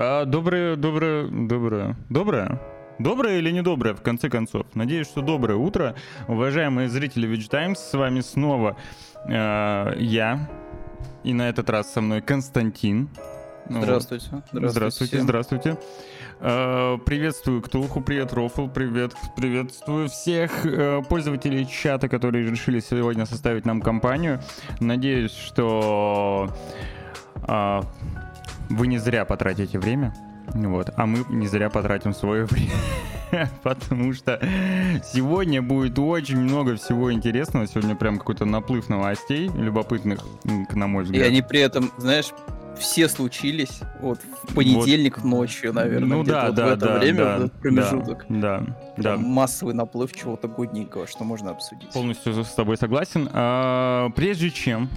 А, доброе, доброе, доброе, доброе? Доброе или недоброе, в конце концов? Надеюсь, что доброе утро. Уважаемые зрители Вич Times, с вами снова э, я. И на этот раз со мной Константин. Здравствуйте. Здравствуйте, здравствуйте. здравствуйте. Uh, приветствую Ктулху, привет Рофл, привет, приветствую всех uh, пользователей чата, которые решили сегодня составить нам компанию. Надеюсь, что uh, вы не зря потратите время. Вот, а мы не зря потратим свое время, потому что сегодня будет очень много всего интересного. Сегодня прям какой-то наплыв новостей любопытных, на мой взгляд. И они при этом, знаешь, все случились вот в понедельник вот. ночью, наверное, ну, да, вот да, в это да, время, да, в этот промежуток. Да, да, да. Массовый наплыв чего-то годненького, что можно обсудить. Полностью с тобой согласен. А, прежде чем,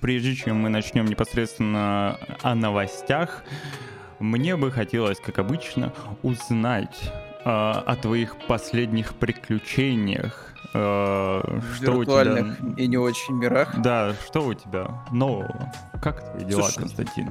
прежде чем мы начнем непосредственно о новостях, мне бы хотелось, как обычно, узнать э, о твоих последних приключениях. Э, что у тебя... и не очень мирах. Да, что у тебя нового? Как твои дела, Слушай, Константин?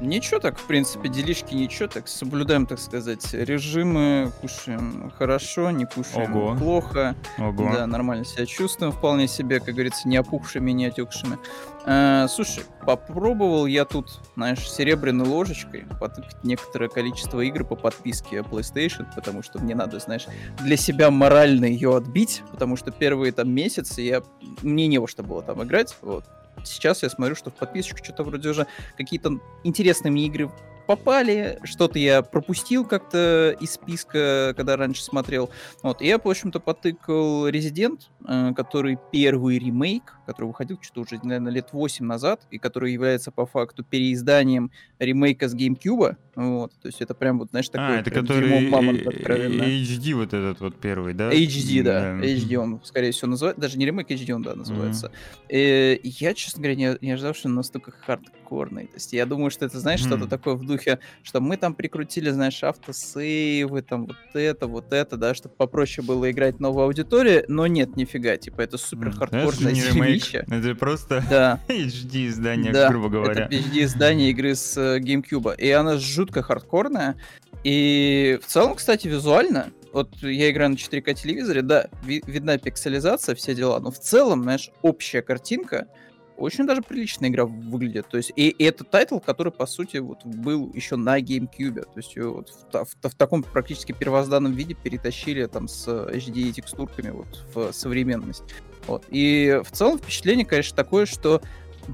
Ничего так, в принципе, делишки ничего так. Соблюдаем, так сказать, режимы, кушаем хорошо, не кушаем Ого. плохо. Ого. Да, нормально себя чувствуем, вполне себе, как говорится, не опухшими, не отекшими. Э, слушай, попробовал я тут, знаешь, серебряной ложечкой потыкать некоторое количество игр по подписке PlayStation, потому что мне надо, знаешь, для себя морально ее отбить, потому что первые там месяцы я... мне не во что было там играть, вот сейчас я смотрю, что в подписочку что-то вроде уже какие-то интересные мне игры попали, что-то я пропустил как-то из списка, когда раньше смотрел. Вот, и я, в общем-то, потыкал Resident, э, который первый ремейк, который выходил что-то уже, наверное, лет 8 назад, и который является по факту переизданием ремейка с GameCube. Вот, то есть это прям вот, знаешь, такой... А, это который мамонт, HD вот этот вот первый, да? HD, да. да. HD он, скорее всего, называется. Даже не ремейк, HD он, да, называется. Mm-hmm. И я, честно говоря, не, не ожидал, что он настолько хардкорный. То есть я думаю, что это, знаешь, mm-hmm. что-то такое в духе, что мы там прикрутили, знаешь, автосейвы, там вот это, вот это, да, чтобы попроще было играть новую аудиторию, но нет, нифига, типа это супер хардкорное дерьмище. Это просто да. HD издание, да, грубо говоря. это HD издание игры с uh, GameCube, и она жутко хардкорная, и в целом, кстати, визуально, вот я играю на 4К телевизоре, да, ви- видна пикселизация, все дела, но в целом, знаешь, общая картинка, очень даже приличная игра выглядит. То есть, и, и это title, который, по сути, вот был еще на GameCube. То есть, вот в, в, в таком практически первозданном виде перетащили там с HD текстурками вот в современность. Вот. И в целом впечатление, конечно, такое, что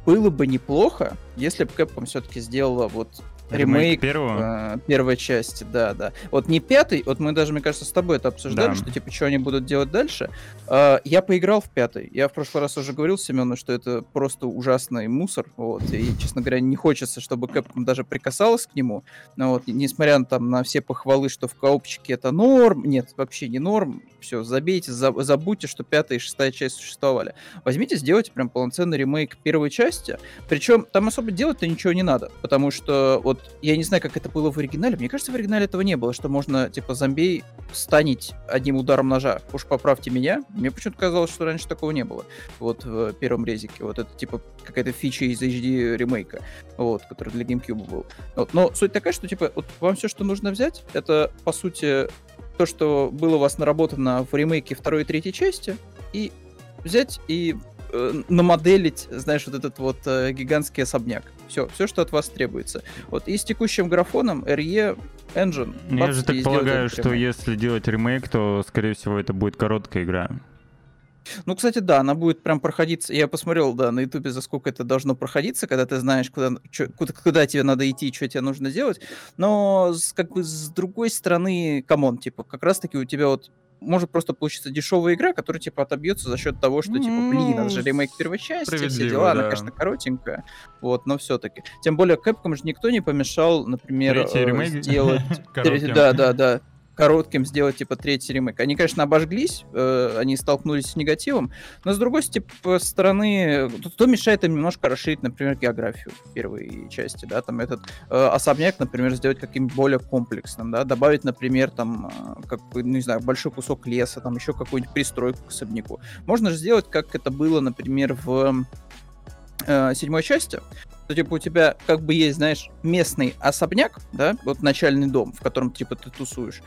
было бы неплохо, если бы Capcom все-таки сделала вот ремейк первого? Э, первой части, да, да. Вот не пятый, вот мы даже, мне кажется, с тобой это обсуждали, да. что типа, что они будут делать дальше. Э, я поиграл в пятый. Я в прошлый раз уже говорил Семену, что это просто ужасный мусор, вот, и, честно говоря, не хочется, чтобы Capcom даже прикасалась к нему, но вот, несмотря на, там, на все похвалы, что в коопчике это норм, нет, вообще не норм, все, забейте, за, забудьте, что пятая и шестая часть существовали. Возьмите, сделайте прям полноценный ремейк первой части, причем там особо делать-то ничего не надо, потому что вот я не знаю, как это было в оригинале. Мне кажется, в оригинале этого не было, что можно, типа, зомби станить одним ударом ножа. Уж поправьте меня. Мне почему-то казалось, что раньше такого не было. Вот в первом резике. Вот это, типа, какая-то фича из HD ремейка, вот, который для GameCube был. Вот. Но суть такая, что, типа, вот вам все, что нужно взять, это, по сути, то, что было у вас наработано в ремейке второй и третьей части, и взять и э, намоделить, знаешь, вот этот вот э, гигантский особняк. Все, все, что от вас требуется. Вот и с текущим графоном RE Engine. Я же так полагаю, что если делать ремейк, то, скорее всего, это будет короткая игра. Ну, кстати, да, она будет прям проходиться. Я посмотрел, да, на Ютубе, за сколько это должно проходиться, когда ты знаешь, куда, чё, куда, куда тебе надо идти и что тебе нужно делать. Но, как бы, с другой стороны, come on, типа, как раз-таки у тебя вот может просто получиться дешевая игра, которая, типа, отобьется за счет того, что, типа, блин, это же ремейк первой части, все дела, да. она, конечно, коротенькая, вот, но все-таки. Тем более, Capcom же никто не помешал, например, э, сделать... Да, да, да коротким сделать, типа, третий ремейк. Они, конечно, обожглись, э, они столкнулись с негативом, но, с другой типа, стороны, то мешает им немножко расширить, например, географию первой части, да, там этот э, особняк, например, сделать каким-то более комплексным, да, добавить, например, там, э, как, ну, не знаю, большой кусок леса, там, еще какую-нибудь пристройку к особняку. Можно же сделать, как это было, например, в э, седьмой части, что, типа, у тебя как бы есть, знаешь, местный особняк, да, вот начальный дом, в котором, типа, ты тусуешь,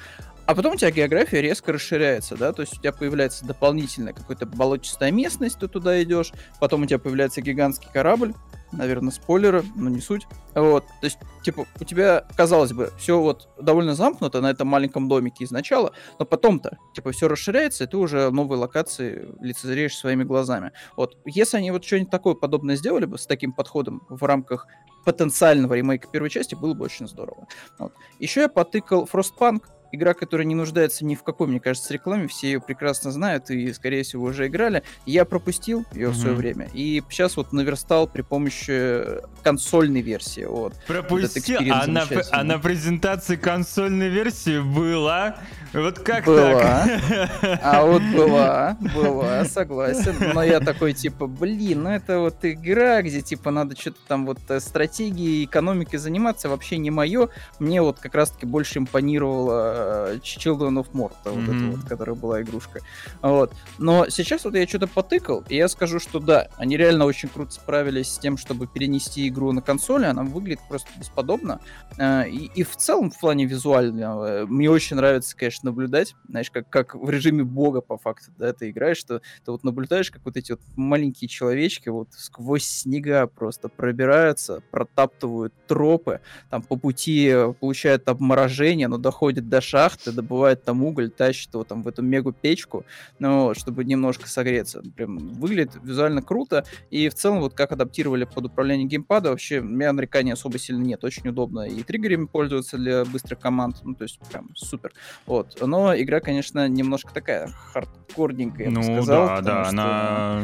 а потом у тебя география резко расширяется, да, то есть у тебя появляется дополнительная какая-то болотистая местность, ты туда идешь, потом у тебя появляется гигантский корабль, наверное, спойлеры, но не суть. Вот, то есть, типа, у тебя, казалось бы, все вот довольно замкнуто на этом маленьком домике изначала, но потом-то, типа, все расширяется, и ты уже новые локации лицезреешь своими глазами. Вот, если они вот что-нибудь такое подобное сделали бы с таким подходом в рамках потенциального ремейка первой части, было бы очень здорово. Вот. Еще я потыкал Frostpunk, игра, которая не нуждается ни в какой, мне кажется, рекламе, все ее прекрасно знают и, скорее всего, уже играли. Я пропустил ее mm-hmm. в свое время, и сейчас вот наверстал при помощи консольной версии. Вот, пропустил? Вот а, на, а на презентации консольной версии была вот как была. так? А вот была, была, согласен. Но я такой, типа, блин, ну это вот игра, где, типа, надо что-то там вот э, стратегией, экономикой заниматься, вообще не мое. Мне вот как раз-таки больше импонировала э, Children of Morta, mm-hmm. вот эта вот, которая была игрушка. Вот. Но сейчас вот я что-то потыкал, и я скажу, что да, они реально очень круто справились с тем, чтобы перенести игру на консоли, она выглядит просто бесподобно. Э, и, и в целом, в плане визуального, мне очень нравится, конечно, наблюдать, знаешь, как, как в режиме бога по факту, да, ты играешь, что ты вот наблюдаешь, как вот эти вот маленькие человечки вот сквозь снега просто пробираются, протаптывают тропы, там по пути получают обморожение, но доходят до шахты, добывают там уголь, тащат его там в эту мегу-печку, ну, чтобы немножко согреться. Прям выглядит визуально круто, и в целом вот как адаптировали под управление геймпада, вообще у меня нареканий особо сильно нет, очень удобно и триггерами пользоваться для быстрых команд, ну, то есть прям супер. Вот но игра, конечно, немножко такая хардкорненькая, я ну, бы сказал. да, да, она...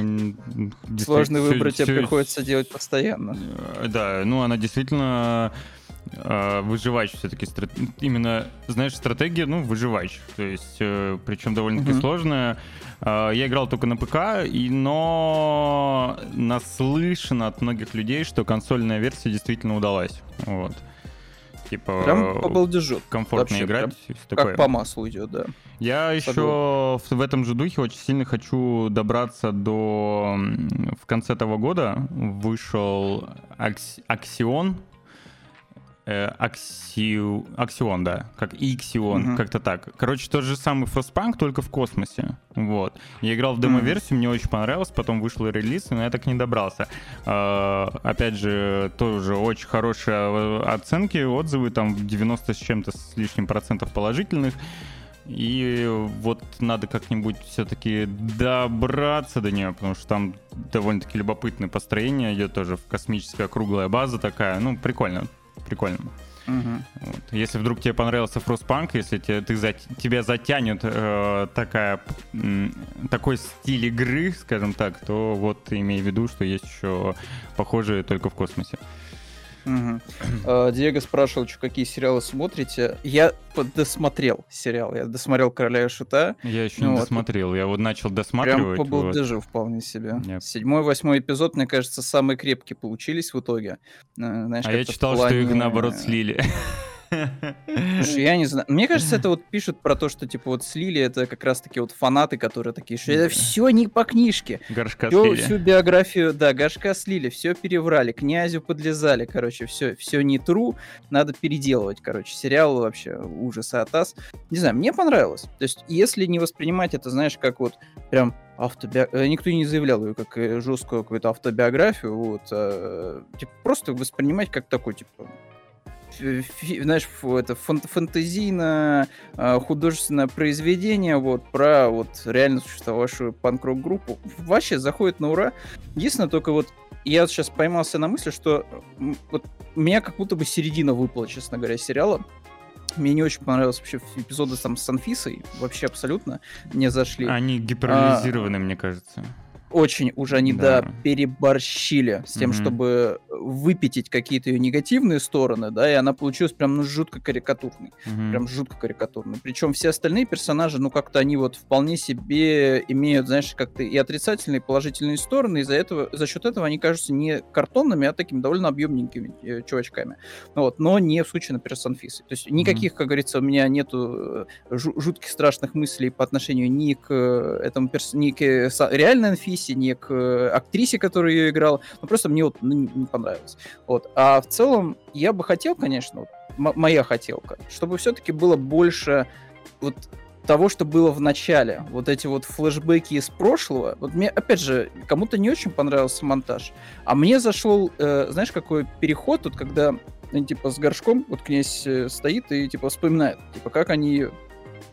Сложный выбор тебе приходится делать постоянно. Да, ну она действительно э, выживач все-таки именно знаешь стратегия ну выживач то есть э, причем довольно-таки mm-hmm. сложная я играл только на ПК и но наслышано от многих людей что консольная версия действительно удалась вот Типа, прям по балдежу. Комфортно Вообще, играть. Как такое. по маслу идет, да. Я Согласен. еще в, в этом же духе очень сильно хочу добраться до... В конце этого года вышел Акс... Аксион, Э, Аксиу... Аксион, да, как Иксион, угу. как-то так. Короче, тот же самый Frostpunk, только в космосе. Вот. Я играл в демо-версию, мне очень понравилось, потом вышел релиз, но я так не добрался. Uh, опять же, тоже очень хорошие э, оценки, отзывы, там 90 с чем-то с лишним процентов положительных. И вот надо как-нибудь все-таки добраться до нее, потому что там довольно-таки любопытное построение идет тоже в космическая круглая база такая. Ну, прикольно прикольно. Угу. Вот. Если вдруг тебе понравился Frostpunk, если тебе, ты за, тебя затянет э, такая, э, такой стиль игры, скажем так, то вот имей в виду, что есть еще похожие только в космосе. Угу. Диего спрашивал, что какие сериалы смотрите. Я досмотрел сериал. Я досмотрел Короля и Шута. Я еще ну, не вот. досмотрел. Я вот начал досматривать. Прям побыл вот. даже вполне себе. Yep. Седьмой, восьмой эпизод, мне кажется, самые крепкие получились в итоге. Э, знаешь, а я читал, плане... что их наоборот слили. Слушай, я не знаю. Мне кажется, это вот пишут про то, что типа вот слили, это как раз таки вот фанаты, которые такие, что это все не по книжке. Горшка всю, слили. Всю биографию, да, горшка слили, все переврали, князю подлезали, короче, все, все не true, надо переделывать, короче. Сериал вообще ужас и атас. Не знаю, мне понравилось. То есть, если не воспринимать это, знаешь, как вот прям автобиографию, э, никто не заявлял ее как э, жесткую какую-то автобиографию, вот, а, типа, просто воспринимать как такой, типа, знаешь, это фантазийно а, художественное произведение вот про вот реально существовавшую панк-рок группу. Вообще заходит на ура. Единственное, только вот я сейчас поймался на мысли, что вот меня как будто бы середина выпала, честно говоря, сериала. Мне не очень понравилось вообще эпизоды там с Анфисой, вообще абсолютно не зашли. Они гиперболизированы, а, мне кажется очень уже они, да, да переборщили с тем, mm-hmm. чтобы выпятить какие-то ее негативные стороны, да, и она получилась прям, ну, жутко карикатурной. Mm-hmm. Прям жутко карикатурной. Причем все остальные персонажи, ну, как-то они вот вполне себе имеют, знаешь, как-то и отрицательные, и положительные стороны, и за, этого, за счет этого они кажутся не картонными, а такими довольно объемненькими э, чувачками. Вот, но не в случае, например, с Анфисой. То есть никаких, mm-hmm. как говорится, у меня нету э, жутких страшных мыслей по отношению ни к э, этому перс... ни к реальной Анфисе, ни к э, актрисе, которая ее играла. Ну, просто мне вот ну, не понравилось. Вот. А в целом я бы хотел, конечно, вот, моя хотелка, чтобы все-таки было больше вот того, что было в начале. Вот эти вот флешбеки из прошлого. Вот мне, опять же, кому-то не очень понравился монтаж. А мне зашел, э, знаешь, какой переход, вот когда, ну, типа, с горшком, вот князь э, стоит и, типа, вспоминает, типа, как они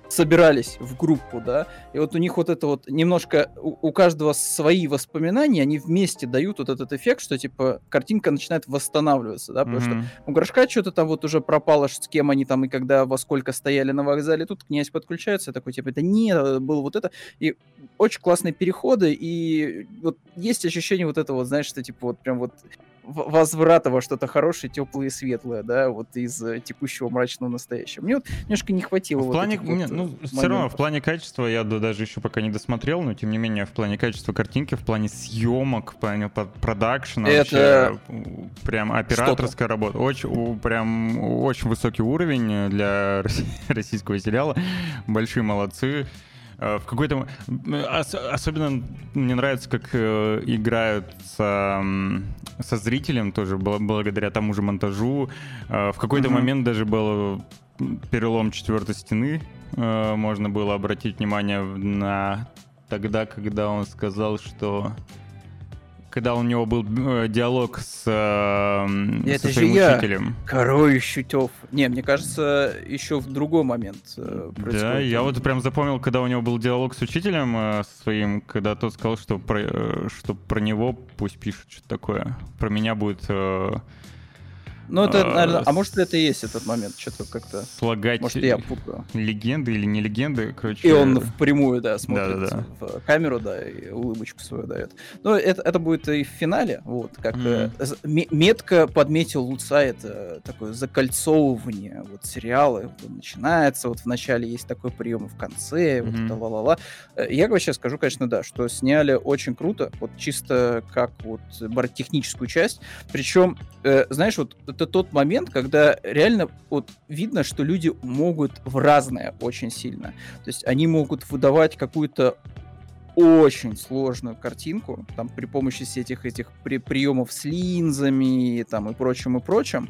собирались в группу, да, и вот у них вот это вот немножко, у, у каждого свои воспоминания, они вместе дают вот этот эффект, что, типа, картинка начинает восстанавливаться, да, потому mm-hmm. что у Горшка что-то там вот уже пропало, с кем они там и когда, во сколько стояли на вокзале, тут князь подключается, такой, типа, это не, было вот это, и очень классные переходы, и вот есть ощущение вот этого, вот, знаешь, что, типа, вот прям вот возврата во что-то хорошее, теплое и светлое, да, вот из э, текущего мрачного настоящего. Мне вот немножко не хватило. В вот плане, вот, не, ну, моментов. все равно в плане качества я даже еще пока не досмотрел, но тем не менее в плане качества картинки, в плане съемок, в плане продакшена, Это вообще, прям операторская работа, очень, прям очень высокий уровень для российского сериала, большие молодцы. Э, в какой-то... Особенно мне нравится, как э, играют со, со зрителем тоже, благодаря тому же монтажу. Э, в какой-то mm-hmm. момент даже был перелом четвертой стены. Можно было обратить внимание на тогда, когда он сказал, что когда у него был э, диалог с, э, Это со своим же учителем. Я, Король Щутев. Не, мне кажется, еще в другой момент э, Да, я вот прям запомнил, когда у него был диалог с учителем э, своим, когда тот сказал, что про, э, что про него пусть пишет что-то такое. Про меня будет... Э, ну, это, а, наверное, а может это и есть этот момент, что-то как-то... Слагать может, я путаю. легенды или не легенды, короче... И он впрямую, да, смотрит да, да, да. в камеру, да, и улыбочку свою дает. Ну, это, это будет и в финале, вот, как mm. э, метко подметил Луца, это такое закольцовывание вот сериала, вот, начинается, вот в начале есть такой прием, в конце, вот mm-hmm. это ла-ла-ла. Э, я вообще скажу, конечно, да, что сняли очень круто, вот чисто как вот техническую часть, причем, э, знаешь, вот это тот момент, когда реально вот видно, что люди могут в разное очень сильно. То есть они могут выдавать какую-то очень сложную картинку, там при помощи этих этих при, приемов с линзами там и прочим и прочим.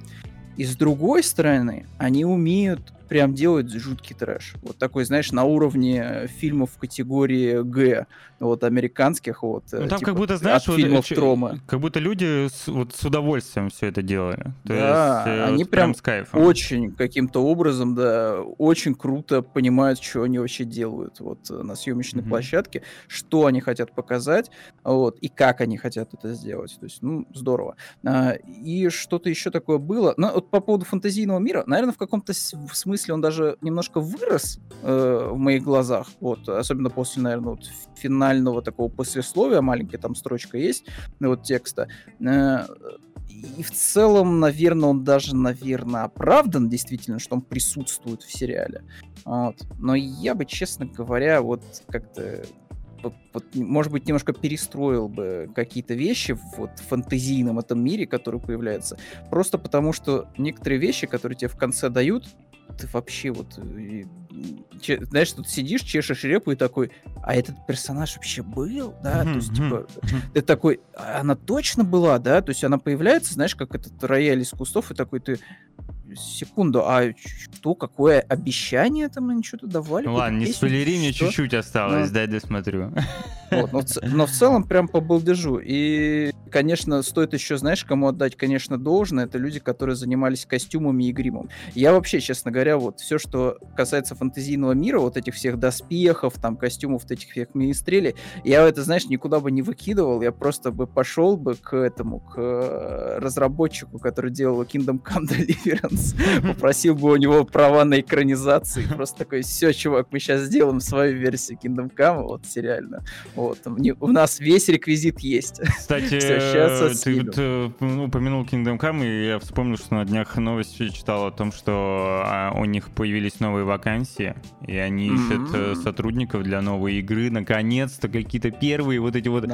И с другой стороны, они умеют прям делать жуткий трэш. Вот такой, знаешь, на уровне фильмов в категории Г, вот американских, вот. Ну там типа, как будто, знаешь, от вот, фильмов Трома. Как будто люди с, вот с удовольствием все это делали. То да, есть, э, они вот прям, прям с кайфом. очень каким-то образом, да, очень круто понимают, что они вообще делают вот на съемочной mm-hmm. площадке, что они хотят показать, вот, и как они хотят это сделать. То есть, ну, здорово. А, и что-то еще такое было. Ну, вот по поводу фантазийного мира, наверное, в каком-то смысле смысле он даже немножко вырос э, в моих глазах, вот, особенно после, наверное, вот финального такого послесловия, маленькая там строчка есть, вот текста. Э, и в целом, наверное, он даже, наверное, оправдан действительно, что он присутствует в сериале. Вот. Но я бы, честно говоря, вот как-то вот, может быть, немножко перестроил бы какие-то вещи в вот, фантазийном этом мире, который появляется. Просто потому, что некоторые вещи, которые тебе в конце дают, ты вообще вот, че, знаешь, тут сидишь, чешешь репу и такой, а этот персонаж вообще был, да, то есть, типа, ты такой, «А она точно была, да, то есть она появляется, знаешь, как этот рояль из кустов, и такой ты, секунду, а что, какое обещание там они что-то давали? Ну ладно, не спойлери, мне чуть-чуть осталось, ну, дай досмотрю. Вот, но, в, но в целом прям по балдежу. И, конечно, стоит еще, знаешь, кому отдать, конечно, должное, это люди, которые занимались костюмами и гримом. Я вообще, честно говоря, вот все, что касается фантазийного мира, вот этих всех доспехов, там, костюмов, этих всех министрелей, я это, знаешь, никуда бы не выкидывал, я просто бы пошел бы к этому, к э, разработчику, который делал Kingdom Come Deliverance, попросил бы у него права на экранизации. Просто такой, все, чувак, мы сейчас сделаем свою версию Kingdom Come, вот, сериально. Вот, у нас весь реквизит есть. Кстати, ты вот, э, ну, упомянул Kingdom Come, и я вспомнил, что на днях новость читал о том, что а, у них появились новые вакансии, и они ищут э, сотрудников для новой игры. Наконец-то какие-то первые вот эти вот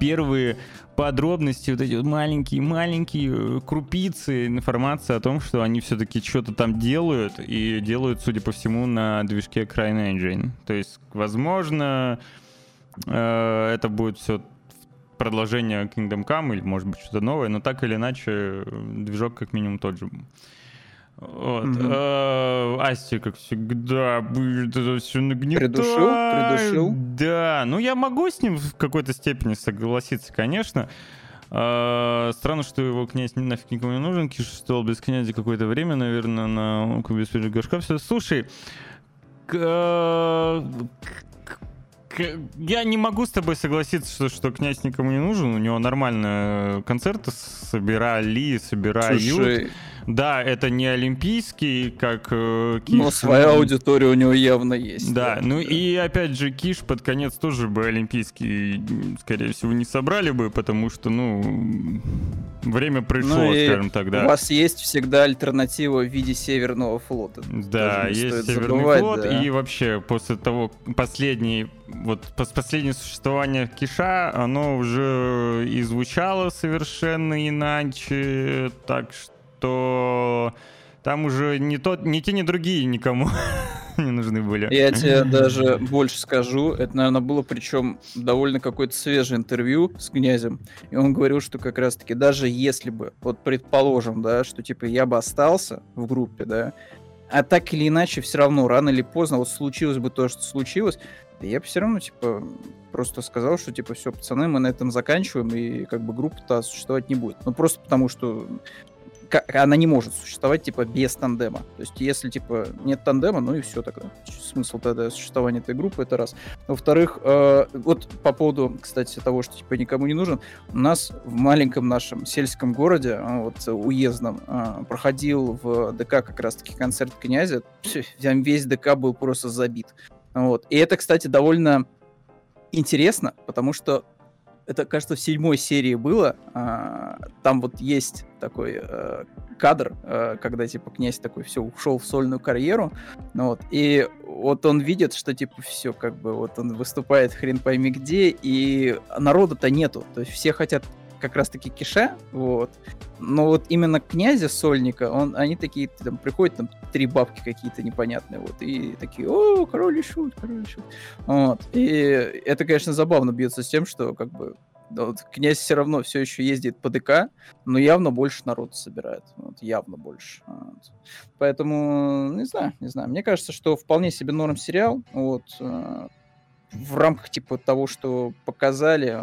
первые подробности, вот эти маленькие-маленькие э, крупицы информации о том, что они все-таки что-то там делают, и делают, судя по всему, на движке CryEngine. То есть, возможно, э, это будет все продолжение Kingdom Come или, может быть, что-то новое, но так или иначе, движок как минимум тот же. Вот. Mm-hmm. Асти, как всегда, это все нагнетать. Придушил? Придушил? Да, ну я могу с ним в какой-то степени согласиться, конечно. А, странно, что его князь нафиг никому не нужен. Киш стал без князя какое-то время, наверное, на кубе горшка. Все, слушай, к, я не могу с тобой согласиться, что, что князь никому не нужен. У него нормально концерты собирали, собирают. Слушай, да, это не олимпийский, как э, Киш. Но своя аудитория у него явно есть. Да, да, ну и опять же, Киш под конец тоже бы олимпийский, скорее всего, не собрали бы, потому что, ну, время пришло, ну, скажем так, да. У вас есть всегда альтернатива в виде Северного флота. Да, есть Северный забывать, флот, да. и вообще после того, последний вот последнее существование Киша, оно уже и звучало совершенно иначе, так что что там уже не, тот, ни те, ни другие никому не нужны были. Я тебе даже больше скажу. Это, наверное, было причем довольно какое-то свежее интервью с князем. И он говорил, что как раз-таки даже если бы, вот предположим, да, что типа я бы остался в группе, да, а так или иначе все равно рано или поздно вот случилось бы то, что случилось, я бы все равно, типа, просто сказал, что, типа, все, пацаны, мы на этом заканчиваем, и, как бы, группа-то существовать не будет. Ну, просто потому что она не может существовать, типа, без тандема. То есть, если, типа, нет тандема, ну и все тогда. Смысл тогда существования этой группы, это раз. Во-вторых, э, вот по поводу, кстати, того, что, типа, никому не нужен, у нас в маленьком нашем сельском городе, а, вот, уездном, э, проходил в ДК как раз-таки концерт князя, там весь ДК был просто забит. Вот. И это, кстати, довольно интересно, потому что это, кажется, в седьмой серии было. А, там вот есть такой а, кадр, а, когда, типа, князь такой все ушел в сольную карьеру. Ну, вот, и вот он видит, что, типа, все, как бы, вот он выступает хрен пойми где, и народа-то нету. То есть все хотят как раз-таки Киша, вот. Но вот именно князя Сольника, он, они такие, там, приходят, там, три бабки какие-то непонятные, вот, и такие, о, король и король и. Вот. И это, конечно, забавно бьется с тем, что, как бы, вот, князь все равно все еще ездит по ДК, но явно больше народу собирает. Вот, явно больше. Вот. Поэтому, не знаю, не знаю. Мне кажется, что вполне себе норм сериал. Вот, э, в рамках типа того, что показали,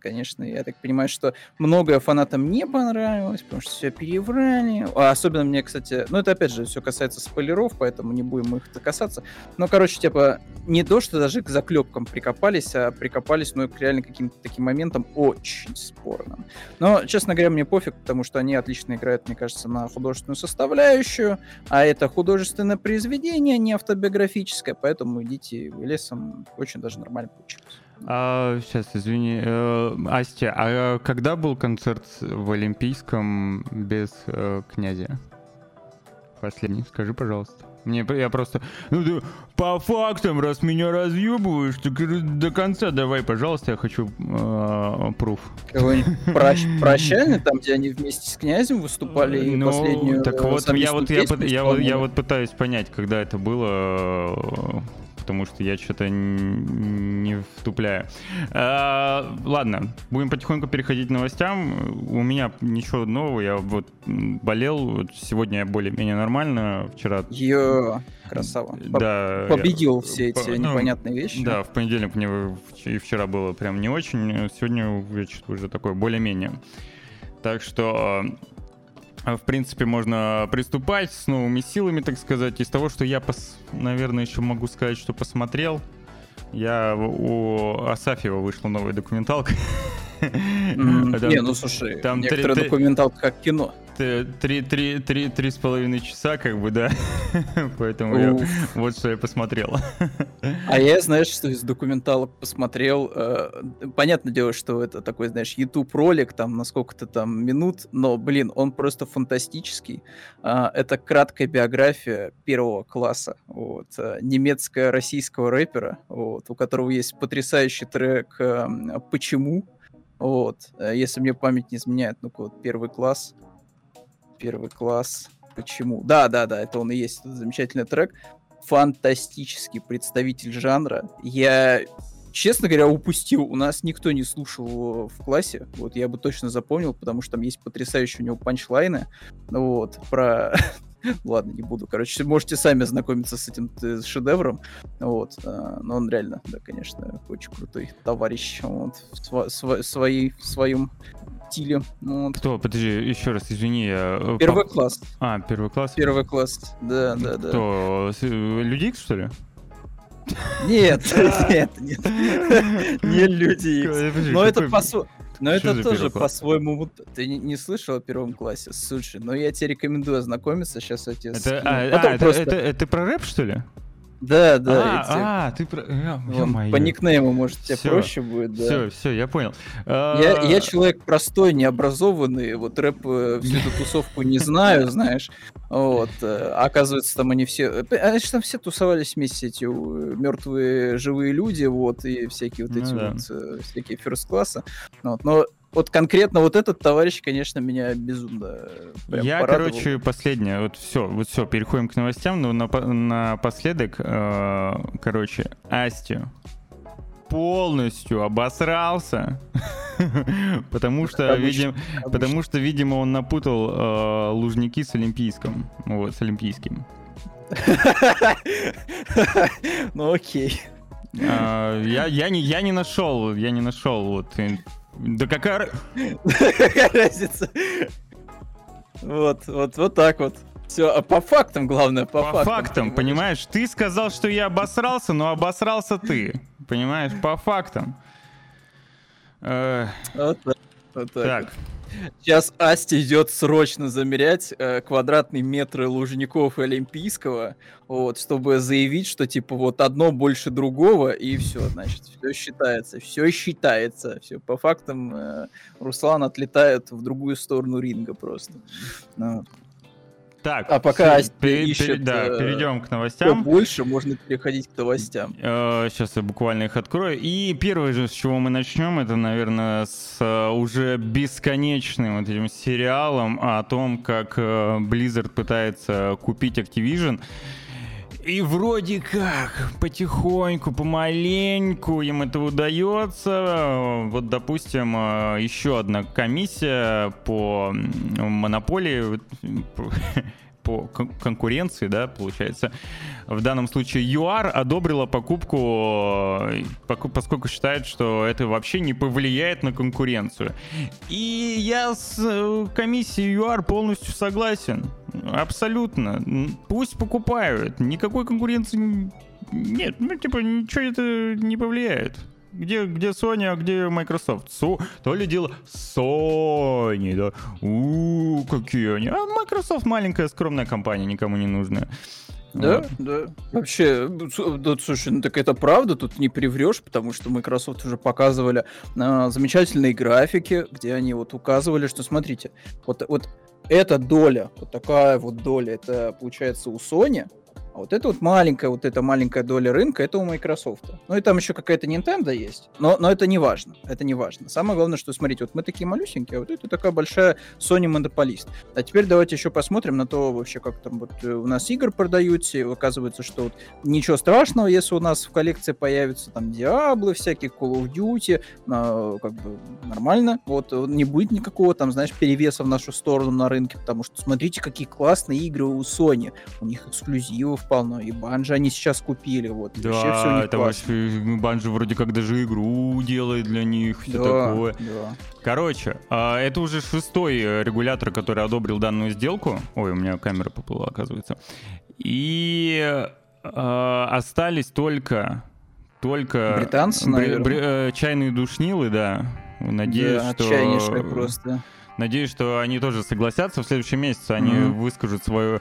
конечно, я так понимаю, что многое фанатам не понравилось, потому что все переврали. А особенно мне, кстати, ну это опять же все касается спойлеров, поэтому не будем их касаться. Но, короче, типа, не то, что даже к заклепкам прикопались, а прикопались, ну, к реально каким-то таким моментам очень спорным. Но, честно говоря, мне пофиг, потому что они отлично играют, мне кажется, на художественную составляющую, а это художественное произведение, не автобиографическое, поэтому идите лесом очень даже нормально получилось. А, сейчас, извини, э, Астя, а когда был концерт в Олимпийском без э, князя? Последний, скажи, пожалуйста. Мне я просто. Ну ты по фактам, раз меня разъебываешь, так до конца давай, пожалуйста, я хочу э, пруф. Прощ, прощальный, там, где они вместе с князем выступали и ну, последнюю. Так вот, я вот я, я, я вот пытаюсь понять, когда это было потому что я что-то не втупляю. А, ладно, будем потихоньку переходить к новостям. У меня ничего нового, я вот болел, сегодня я более-менее нормально, вчера... Йо, красава. Да. Победил я, все эти ну, непонятные вещи. Да, в понедельник мне и вчера было прям не очень, сегодня я уже такое более-менее. Так что в принципе, можно приступать с новыми силами, так сказать. Из того, что я, пос... наверное, еще могу сказать, что посмотрел, я у Асафьева вышла новая документалка. Не, ну слушай, там некоторые документалка как кино три, три, три, три с половиной часа, как бы, да. Поэтому я, вот что я посмотрел. А я, знаешь, что из документалок посмотрел. Э, понятное дело, что это такой, знаешь, YouTube ролик, там, на сколько-то там минут, но, блин, он просто фантастический. Э, это краткая биография первого класса, вот, э, немецко-российского рэпера, вот, у которого есть потрясающий трек э, «Почему?», вот, э, если мне память не изменяет, ну-ка, вот, первый класс, первый класс. Почему? Да, да, да, это он и есть, этот замечательный трек. Фантастический представитель жанра. Я честно говоря, упустил. У нас никто не слушал его в классе. Вот я бы точно запомнил, потому что там есть потрясающие у него панчлайны. Вот, про Ладно, не буду. Короче, можете сами ознакомиться с этим с шедевром. Вот. А, но он реально, да, конечно, очень крутой товарищ. Вот. В, св своей, в своем стиле. Вот. Кто? Подожди, еще раз, извини. Я... Э, первый класс. А, первый класс? Первый класс, да, да, да. Кто? Люди что ли? Нет, нет, нет. Не люди Но это по но это тоже по-своему... Ты не, не слышал о первом классе? Слушай, но я тебе рекомендую ознакомиться, сейчас я тебе это, а, а, просто... это, это, это про рэп, что ли? Да, да. А, а ты про... Вон, по никнейму, может, тебе всё, проще будет, да. Все, все, я понял. Я, я человек простой, необразованный, вот рэп э, всю эту тусовку не знаю, знаешь. Вот. Э, оказывается, там они все... Э, они же там все тусовались вместе, эти мертвые живые люди, вот, и всякие вот ну эти ну, да. вот, всякие фирст-класса. Вот. Но вот конкретно вот этот товарищ, конечно, меня безумно Я, порадовал. короче, последнее, вот все, вот все, переходим к новостям, но на, напоследок, э, короче, Астю полностью обосрался, потому что, видим, потому что, видимо, он напутал э, Лужники с Олимпийским, вот, с Олимпийским. Ну окей. А, я, я, не, я не нашел, я не нашел вот да какая... Какая разница? Вот, вот, вот так вот. Все, а по фактам главное, по, по фактам. фактам, понимаешь? Ты сказал, что я обосрался, но обосрался ты. Понимаешь, по фактам. Э, вот так. Вот так. так. Сейчас Асти идет срочно замерять э, квадратные метры Лужников и Олимпийского, вот, чтобы заявить, что типа вот одно больше другого, и все, значит, все считается, все считается, все по фактам э, Руслан отлетает в другую сторону ринга просто. Ну, так, а пока все, пер, ищет, пер, да, э, перейдем к новостям. больше можно переходить к новостям. Э, сейчас я буквально их открою. И первое же, с чего мы начнем, это, наверное, с э, уже бесконечным вот этим сериалом о том, как э, Blizzard пытается купить Activision. И вроде как потихоньку, помаленьку им это удается. Вот, допустим, э, еще одна комиссия по монополии по конкуренции, да, получается. В данном случае ЮАР одобрила покупку, э, поскольку считает, что это вообще не повлияет на конкуренцию. И я с э, комиссией ЮАР полностью согласен. Абсолютно. Пусть покупают. Никакой конкуренции нет. Ну, типа, ничего это не повлияет. Где, где Sony, а где Microsoft? Со, то ли дело Sony, да. У, какие они. А Microsoft маленькая скромная компания, никому не нужная. Да, вот. да. Вообще, да, слушай, ну так это правда, тут не приврешь, потому что Microsoft уже показывали а, замечательные графики, где они вот указывали, что смотрите, вот, вот эта доля, вот такая вот доля, это получается у Sony, а вот это вот маленькая, вот эта маленькая доля рынка, это у Microsoft. Ну и там еще какая-то Nintendo есть, но, но это не важно, это не важно. Самое главное, что, смотрите, вот мы такие малюсенькие, а вот это такая большая Sony монополист. А теперь давайте еще посмотрим на то вообще, как там вот э, у нас игр продаются, и оказывается, что вот ничего страшного, если у нас в коллекции появятся там Diablo, всякие Call of Duty, а, как бы нормально, вот э, не будет никакого там, знаешь, перевеса в нашу сторону на рынке, потому что смотрите, какие классные игры у Sony, у них эксклюзивов полно, и Банжи они сейчас купили, вот. Да, вообще все это вообще Банжи вроде как даже игру делает для них, все да, такое. Да. Короче, а, это уже шестой э, регулятор, который одобрил данную сделку. Ой, у меня камера поплыла, оказывается. И э, остались только только британцы, бри, бри, э, чайные душнилы, да. Надеюсь, да, что просто. Надеюсь, что они тоже согласятся. В следующем месяце они mm-hmm. выскажут свое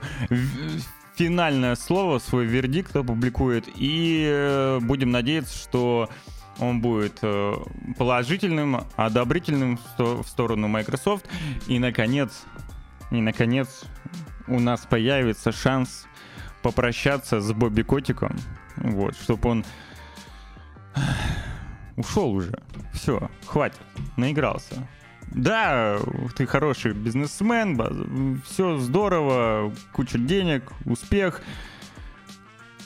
финальное слово, свой вердикт опубликует, и э, будем надеяться, что он будет э, положительным, одобрительным в сторону Microsoft. И, наконец, и, наконец, у нас появится шанс попрощаться с Бобби Котиком, вот, чтобы он ушел уже. Все, хватит, наигрался. Да, ты хороший бизнесмен, все здорово, куча денег, успех.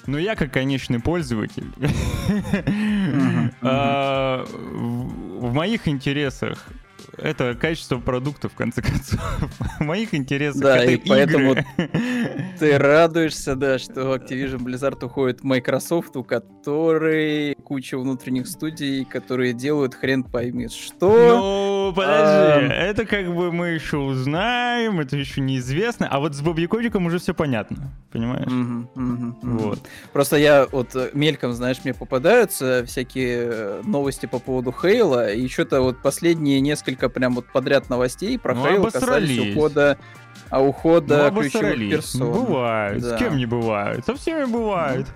Но я как конечный пользователь А, в, моих интересах это качество продукта, в конце концов. В моих интересах Да, это и поэтому игры. Ты радуешься, да, что Activision Blizzard уходит Microsoft, у которой куча внутренних студий, которые делают хрен пойми что. Ну, подожди, Ам. это как бы мы еще узнаем, это еще неизвестно, а вот с Бобьякотиком уже все понятно, понимаешь? Вот. Просто я вот э, мельком, знаешь, мне попадаются всякие э, новости по поводу Хейла, и что-то вот последние несколько прям вот подряд новостей про Ну, Хейла касались ухода, а ухода Ну, ключевых персон. Бывает, Да. с кем не бывает, со всеми бывает.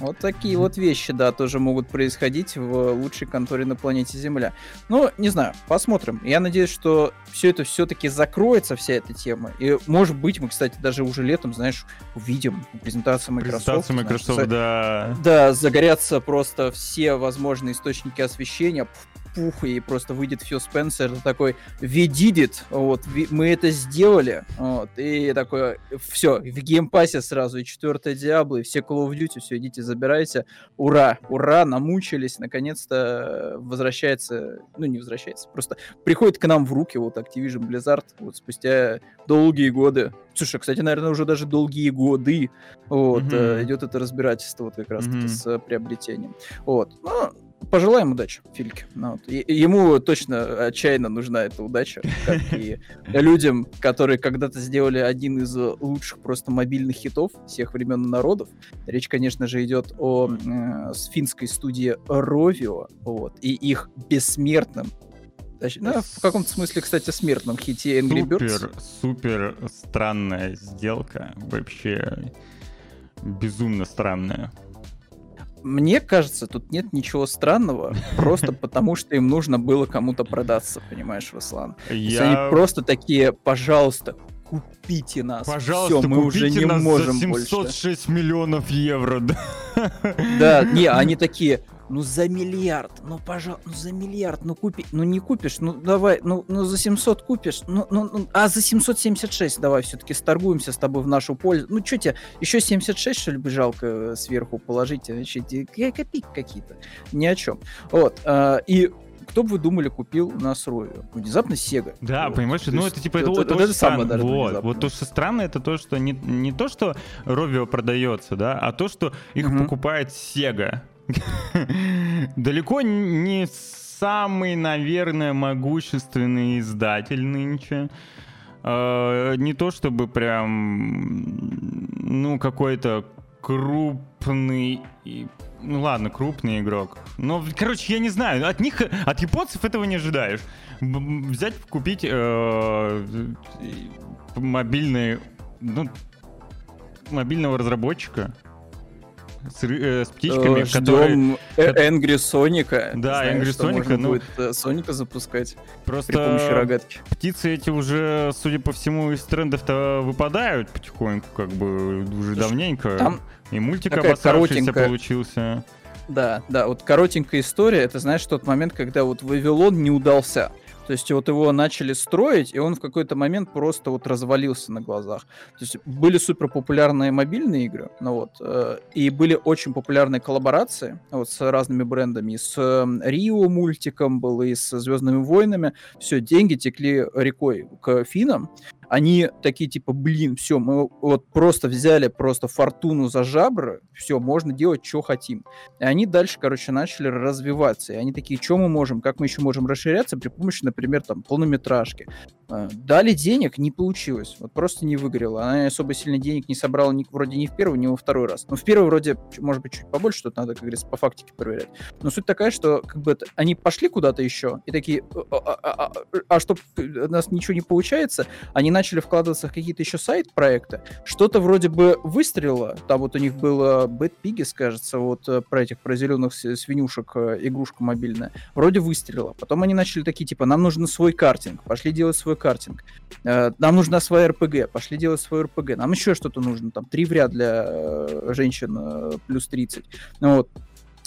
Вот такие вот вещи, да, тоже могут происходить в лучшей конторе на планете Земля. Ну, не знаю, посмотрим. Я надеюсь, что все это все-таки закроется, вся эта тема. И, может быть, мы, кстати, даже уже летом, знаешь, увидим презентацию Microsoft. Презентация знаешь, Microsoft, за- да. Да, загорятся просто все возможные источники освещения, пух, и просто выйдет Фил Спенсер такой, we did it, вот, мы это сделали, вот, и такой, все, в Game Pass'е сразу, и четвертое Диабло, и все Call of Duty, все, идите, забирайте, ура, ура, намучились, наконец-то э, возвращается, ну, не возвращается, просто приходит к нам в руки, вот, Activision Blizzard, вот, спустя долгие годы, слушай, кстати, наверное, уже даже долгие годы, вот, Мгм. э, идет это разбирательство вот как раз-таки Мгм. с приобретением. Вот. Ну, пожелаем удачи Фильке. Ну, вот. И- ему точно отчаянно нужна эта удача, как и людям, которые когда-то сделали один из лучших просто мобильных хитов всех времен и народов. Речь, конечно же, идет о э, с финской студии Rovio, вот, и их бессмертном точ- ну, в каком-то смысле, кстати, смертном хите Angry Birds. Супер, супер странная сделка. Вообще безумно странная. Мне кажется, тут нет ничего странного, просто потому что им нужно было кому-то продаться, понимаешь, Руслан. Я... Они просто такие, пожалуйста, купите нас. Пожалуйста, Всё, мы уже купите не нас можем за больше. 706 миллионов евро. Да, не, они такие, ну за миллиард, ну пожалуйста, ну за миллиард, ну купи, ну не купишь, ну давай, ну, ну за 700 купишь, ну, ну, ну, а за 776 давай все-таки сторгуемся с тобой в нашу пользу. Ну что тебе, еще 76 что ли бы жалко э, сверху положить, значит, ка- копейки какие-то, ни о чем. Вот, а, и кто бы вы думали, купил у нас Ровию? Внезапно Сега. Да, Вот. понимаешь, То ну есть это типа это, это это очень странно. даже Вот, внезапно. вот то, что странно, это то, что не, не то, что Rovio продается, да, а то, что их Мгм. покупает Sega. Далеко не самый, наверное, могущественный издатель нынче. Э, Не то чтобы прям, ну, какой-то крупный, ну ладно, крупный игрок. Но, короче, я не знаю, от них, от японцев этого не ожидаешь. Взять, купить э, мобильный, ну, мобильного разработчика с, э, с птичками, Э, которые Ждем э, Angry Соника. Да, что Соника, ну- будет э, Соника запускать при помощи просто рогатки. птицы эти уже, судя по всему, из трендов-то выпадают потихоньку, как бы уже Слушай, давненько. там И мультик обосравшийся получился. Да, да, вот коротенькая история, это, знаешь, тот момент, когда вот Вавилон не удался. То есть вот его начали строить, и он в какой-то момент просто вот развалился на глазах. То есть были супер популярные мобильные игры, ну вот, э, и были очень популярные коллаборации вот с разными брендами, и с э, Рио мультиком был, и с Звездными войнами. Все, деньги текли рекой к финам. Они такие типа, блин, все, мы вот просто взяли просто фортуну за жабры, все, можно делать, что хотим. И они дальше, короче, начали развиваться. И они такие, что мы можем, как мы еще можем расширяться при помощи, например, там, полнометражки. Э, Дали денег, не получилось. Вот просто не выгорело. Она особо сильно денег не собрала ни, вроде ни в первый, ни во второй раз. Ну, в первый вроде, может быть, чуть побольше, что надо, как говорится, по фактике проверять. Но суть такая, что как бы они пошли куда-то еще и такие, а, а, а, а, а что, у нас ничего не получается, они начали вкладываться в какие-то еще сайт-проекты, что-то вроде бы выстрелило, там вот у них было Bad Piggies, кажется, вот э, про этих, про зеленых свинюшек э, игрушка мобильная, вроде выстрелила, потом они начали такие, типа, нам нужен свой картинг, пошли делать свой картинг, Э, нам нужна своя РПГ, пошли делать свой РПГ, нам еще что-то нужно, там, три в ряд для женщин плюс 30, ну вот,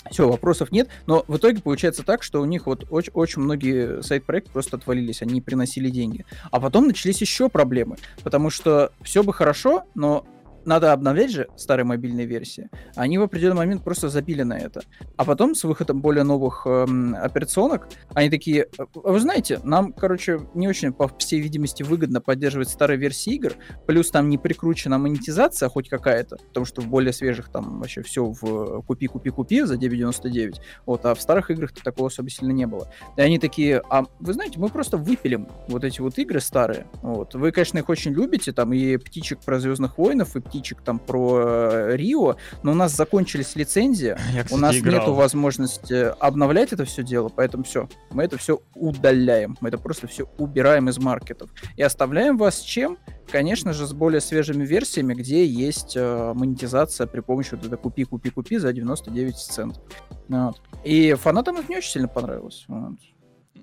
все, вопросов нет, но в итоге получается так, что у них вот очень, очень многие сайт-проекты просто отвалились, они приносили деньги. А потом начались еще проблемы, потому что все бы хорошо, но надо обновлять же старые мобильные версии. Они в определенный момент просто забили на это. А потом с выходом более новых эм, операционок, они такие, «А вы знаете, нам, короче, не очень, по всей видимости, выгодно поддерживать старые версии игр, плюс там не прикручена монетизация хоть какая-то, потому что в более свежих там вообще все в купи-купи-купи за 9.99, вот, а в старых играх-то такого особо сильно не было. И они такие, а вы знаете, мы просто выпилим вот эти вот игры старые, вот. Вы, конечно, их очень любите, там и птичек про Звездных воинов, и птичек там про э, Рио, но у нас закончились лицензии, Я, кстати, у нас играл. нету возможности обновлять это все дело, поэтому все, мы это все удаляем, мы это просто все убираем из маркетов и оставляем вас с чем? Конечно же, с более свежими версиями, где есть э, монетизация при помощи вот этой купи-купи-купи за 99 центов. Вот. И фанатам это не очень сильно понравилось. Вот.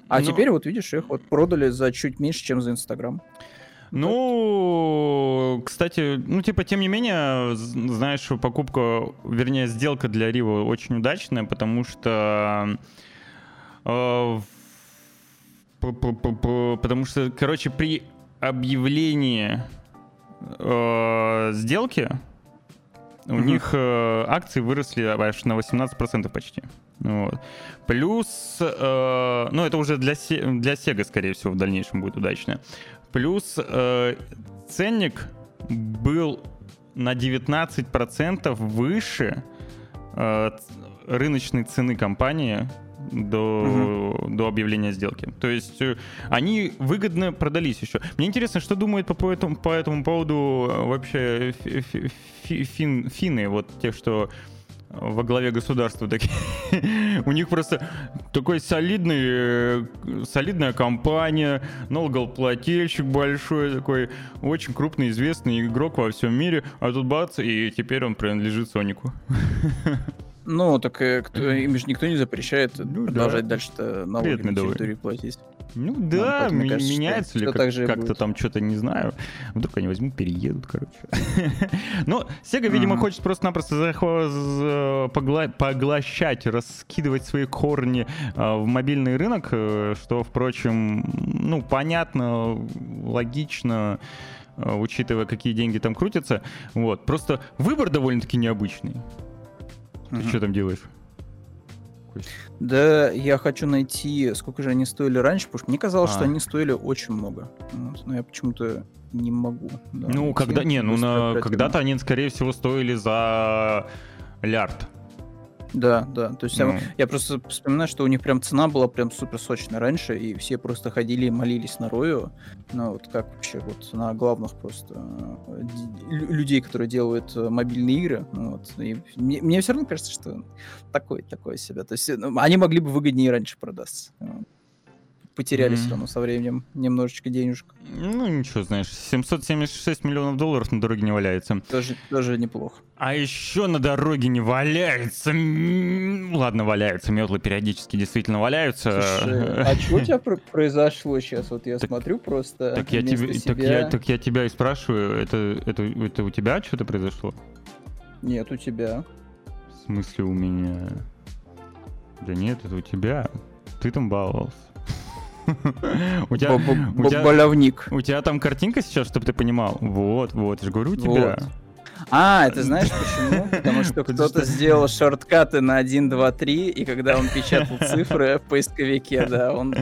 А Но... Ну, теперь вот видишь, их вот продали за чуть меньше, чем за Инстаграм. Ну, кстати, ну, типа, тем не менее, знаешь, покупка, вернее, сделка для Рио очень удачная, потому что... Э, потому что, короче, при объявлении э, сделки у них э, акции выросли аж на 18% почти. Вот. Плюс, э, ну это уже для, для Sega, скорее всего, в дальнейшем будет удачно. Плюс э, ценник был на 19% выше э, рыночной цены компании до, угу. до объявления сделки. То есть э, они выгодно продались еще. Мне интересно, что думают по, по, этому, по этому поводу э, вообще фин, финны, вот те, что во главе государства такие. У них просто такой солидный, э, солидная компания, налогоплательщик большой такой, очень крупный, известный игрок во всем мире, а тут бац, и теперь он принадлежит Сонику. Ну, так э, кто, им же никто не запрещает ну, продолжать да. дальше налоги Привет, на территории платить. Ну да, ну, кажется, меняется ли как- как-то там что-то, не знаю. Вдруг они возьмут, переедут, короче. Но Sega, видимо, хочет просто-напросто поглощать, раскидывать свои корни а, в мобильный рынок, э, что, впрочем, ну, понятно, логично, э, учитывая, какие деньги там крутятся. Вот. Просто выбор довольно-таки необычный. Ты что там делаешь? Да, я хочу найти, сколько же они стоили раньше, потому что мне казалось, а. что они стоили очень много. Вот, но я почему-то не могу. Да, ну, когда, не, ну, на, когда-то они, скорее всего, стоили за лярд. Да, да. То есть ну. я, я просто вспоминаю, что у них прям цена была прям супер сочная раньше, и все просто ходили и молились на Рою. Ну, вот как вообще вот на главных просто э, людей, которые делают э, мобильные игры. Ну, вот. И мне, мне все равно кажется, что такое, такое себя. То есть ну, они могли бы выгоднее раньше продаться потеряли mm-hmm. все равно со временем немножечко денежек. Ну, ничего, знаешь, 776 миллионов долларов на дороге не валяется. Тоже, тоже неплохо. А еще на дороге не валяется. Ладно, валяются. Метлы периодически действительно валяются. Слушай, а что у тебя произошло сейчас? Вот я так, смотрю просто. Так я, тебе, себя... так, я, так я тебя и спрашиваю, это, это, это у тебя что-то произошло? Нет, у тебя. В смысле у меня? Да нет, это у тебя. Ты там баловался. У тебя... Баловник. У тебя там картинка сейчас, чтобы ты понимал? Вот, вот, я же говорю у тебя. А, это знаешь почему? Потому что кто-то сделал шорткаты на 1, 2, 3, и когда он печатал цифры в поисковике, да, он...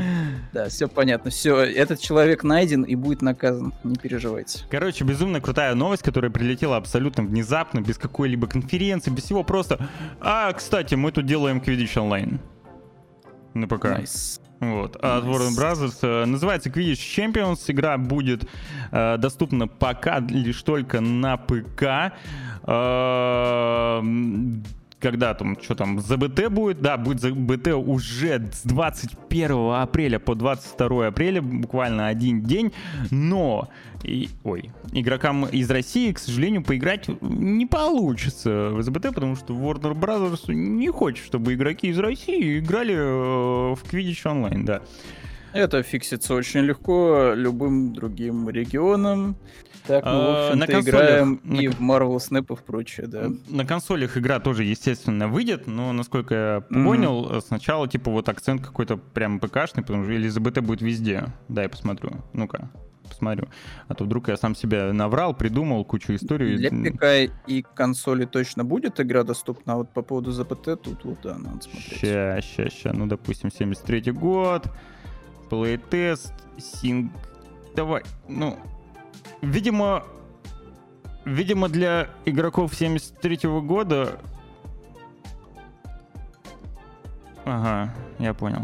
Да, все понятно. Все, этот человек найден и будет наказан, не переживайте. Короче, безумно крутая новость, которая прилетела абсолютно внезапно, без какой-либо конференции, без всего, просто... А, кстати, мы тут делаем Quidditch Online. На ПК. Nice. Вот, от Warner Brothers. Э, называется Quidditch Champions. Игра будет э, доступна пока лишь только на ПК. Э, когда там, что там, ЗБТ будет? Да, будет ЗБТ уже с 21 апреля по 22 апреля, буквально один день, но, и, ой, игрокам из России, к сожалению, поиграть не получится в ЗБТ, потому что Warner Brothers не хочет, чтобы игроки из России играли э, в Quidditch Online, да. Это фиксится очень легко любым другим регионам. Так мы, в а, общем-то, на консолях, играем и в Marvel Snap и в прочее, да. На консолях игра тоже, естественно, выйдет, но, насколько я понял, mm-hmm. сначала, типа, вот акцент какой-то прям ПКшный, потому что Элизабет будет везде. Да, я посмотрю. Ну-ка. посмотрю. А то вдруг я сам себя наврал, придумал кучу историй. Для ПК и консоли точно будет игра доступна, а вот по поводу ЗПТ тут вот, да, надо смотреть. Ща, ща, ща. Ну, допустим, 73 год, плейтест, синг... Давай, ну... Видимо, видимо, для игроков 73 года... Ага, я понял.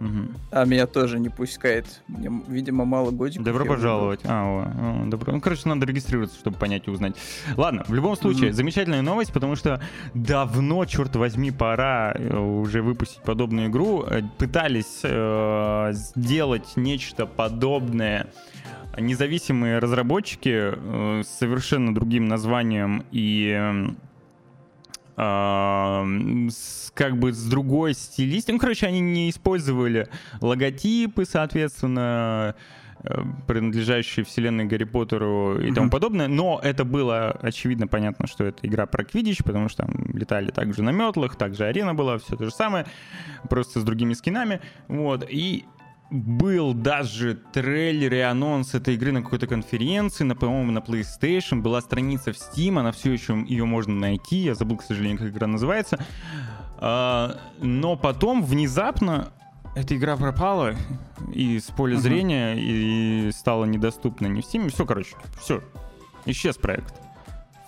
Мгм. А меня тоже не пускает. Мне, видимо, мало годиков. Добро пожаловать. А, о, добро. Ну, короче, надо регистрироваться, чтобы понять и узнать. Ладно, в любом случае, Мгм. замечательная новость, потому что давно, черт возьми, пора э, уже выпустить подобную игру. Э, Пытались э, сделать нечто подобное независимые разработчики э, с совершенно другим названием и эм, с, как бы с другой стилистикой. Ну, короче, они не использовали логотипы, соответственно, э, принадлежащие вселенной Гарри Поттеру и тому подобное. Но это было очевидно понятно, что это игра про Квидич, потому что там летали также на метлах, также арена была, все то же самое, просто с другими скинами. Вот. И был даже трейлер и анонс этой игры на какой-то конференции, на, по-моему, на PlayStation. Была страница в Steam, она все еще, ее можно найти. Я забыл, к сожалению, как игра называется. А, но потом внезапно эта игра пропала из поля Мгм. зрения и стала недоступна ни в Steam. Все, короче, все. Исчез проект.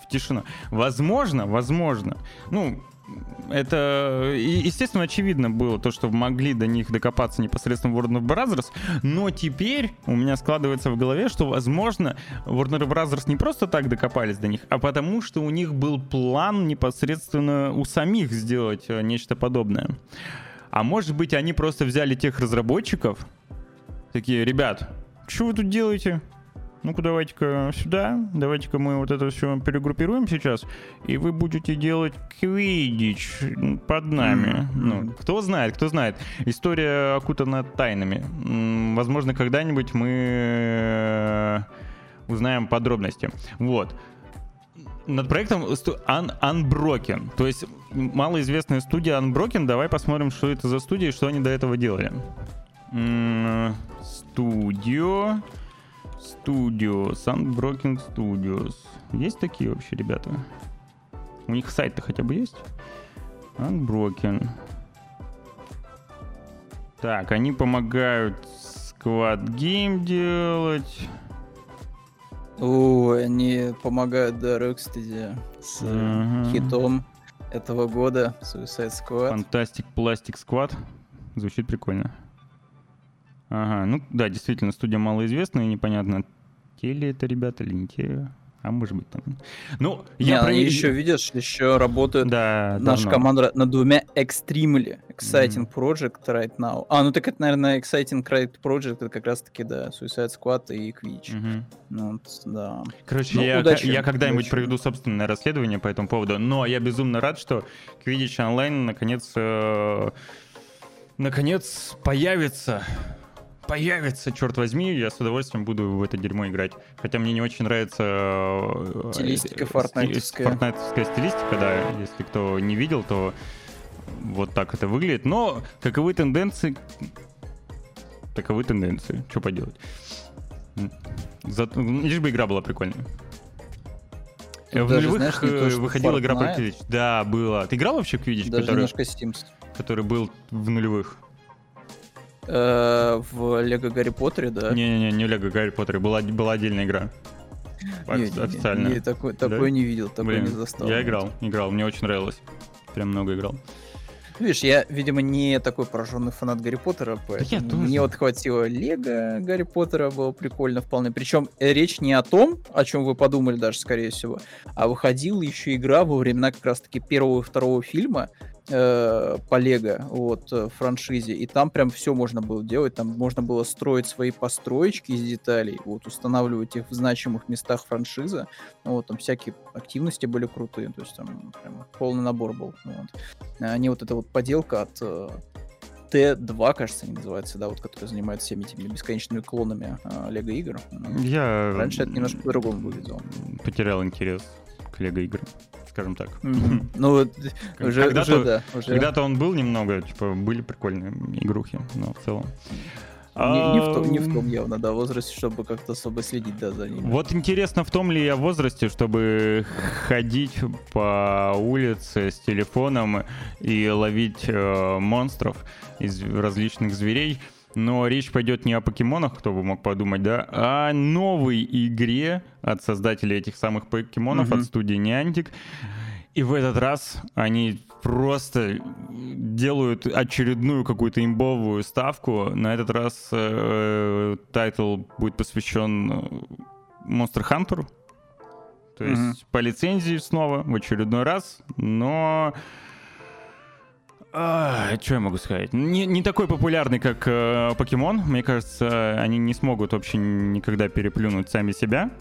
В тишину. Возможно, возможно. Ну, это, естественно, очевидно было то, что могли до них докопаться непосредственно Warner Brothers, но теперь у меня складывается в голове, что, возможно, Warner Brothers не просто так докопались до них, а потому что у них был план непосредственно у самих сделать э, нечто подобное. А может быть, они просто взяли тех разработчиков, такие, ребят, что вы тут делаете? Ну-ка, давайте-ка сюда, давайте-ка мы вот это все перегруппируем сейчас, и вы будете делать квидич под нами. Ну, кто знает, кто знает. История окутана тайнами. Возможно, когда-нибудь мы э, узнаем подробности. Вот. Над проектом Un- Unbroken. То есть малоизвестная студия Unbroken. Давай посмотрим, что это за студия и что они до этого делали. М, Студио. Studios, Unbroken Studios. Есть такие вообще ребята? У них сайт-то хотя бы есть? Unbroken. Так, они помогают Squad Game делать. Ой, они помогают да, Rocksteady с Мгм. хитом этого года Suicide Squad. Fantastic Plastic Squad. Звучит прикольно. Ага, ну да, действительно, студия малоизвестная, и непонятно, те ли это ребята или не те. А может быть там. Ну, Не, я про они них- еще, видишь, еще работают Да, Наша давно. команда над двумя extremely exciting project right now. А, ну так это, наверное, exciting right project, это как раз-таки, да, Suicide Squad и Quidditch. Мгм. Ну, вот, да. Короче, Ну, я, удачи, я когда-нибудь удачи. проведу собственное расследование по этому поводу, но я безумно рад, что Quidditch Online наконец, э, наконец появится. Появится, черт возьми, я с удовольствием буду в это дерьмо играть. Хотя мне не очень нравится... э, Стилистика э, sti- фортнайтовская. фортнайтовская стилистика, да. Если кто не видел, то вот так это выглядит. Но каковы тенденции... Таковы тенденции. Что поделать? М. Зато- Лишь бы игра была прикольная. Тут в нулевых знаешь, то, э, выходила игра про Fortnite. Quidditch. Да, было. Ты играл вообще в Quidditch, Даже который, немножко Steams. который был в нулевых? Э, в Лего Гарри Поттере, да? Не-не-не, не Лего Гарри Поттер, была, была отдельная игра. Не, Офи- не, не, не, такой, Да? такой не видел, такой Блин, не застал. я играл, играл, мне очень нравилось. Прям много играл. Видишь, я, видимо, не такой пораженный фанат Гарри Поттера, поэтому тоже. мне вот хватило Лего Гарри Поттера, было прикольно вполне. Причем э, речь не о том, о чем вы подумали даже, скорее всего, а выходила еще игра во времена как раз-таки первого и второго фильма э, по Лего, вот, э, франшизе, и там прям все можно было делать, там можно было строить свои построечки из деталей, вот, устанавливать их в значимых местах франшизы, вот, там всякие активности были крутые, то есть там прям полный набор был, вот. Они вот эта вот поделка от э, Т2, кажется, они называются, да, вот, который занимается всеми этими бесконечными клонами э, Лего игр. Ну, Я Раньше это немножко по-другому выглядело. Потерял интерес к Лего играм, скажем так. Ну, вот, уже, Когда-то- уже, да, уже. Когда-то он был немного, типа, были прикольные игрухи, но в целом. Не, не, в том, не в том явно, да, возрасте, чтобы как-то особо следить, да, за ними. Вот интересно, в том ли я возрасте, чтобы ходить по улице с телефоном и ловить э, монстров из различных зверей. Но речь пойдет не о покемонах, кто бы мог подумать, да, а о новой игре от создателей этих самых покемонов, mm-hmm. от студии Niantic. И в этот раз они просто делают очередную какую-то имбовую ставку. На этот раз э, title будет посвящен э, Monster Hunter. То есть mm-hmm. по лицензии снова в очередной раз, но а, что я могу сказать? Не, не такой популярный, как э, покемон. Мне кажется, они не смогут вообще никогда переплюнуть сами себя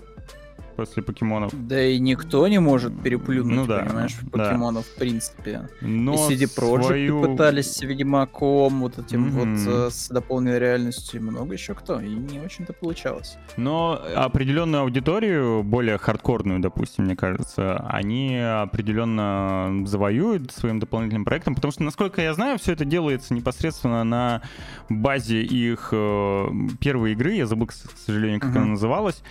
после покемонов. Да и никто не может переплюнуть, ну, да, понимаешь, покемонов да. в принципе. Но и CD Projekt свою... пытались с Ведьмаком, вот этим mm-hmm. вот э, с дополненной реальностью, много еще кто, и не очень-то получалось. Но определенную аудиторию, более хардкорную, допустим, мне кажется, они определенно завоюют своим дополнительным проектом, потому что, насколько я знаю, все это делается непосредственно на базе их э, первой игры, я забыл, к сожалению, как mm-hmm. она называлась,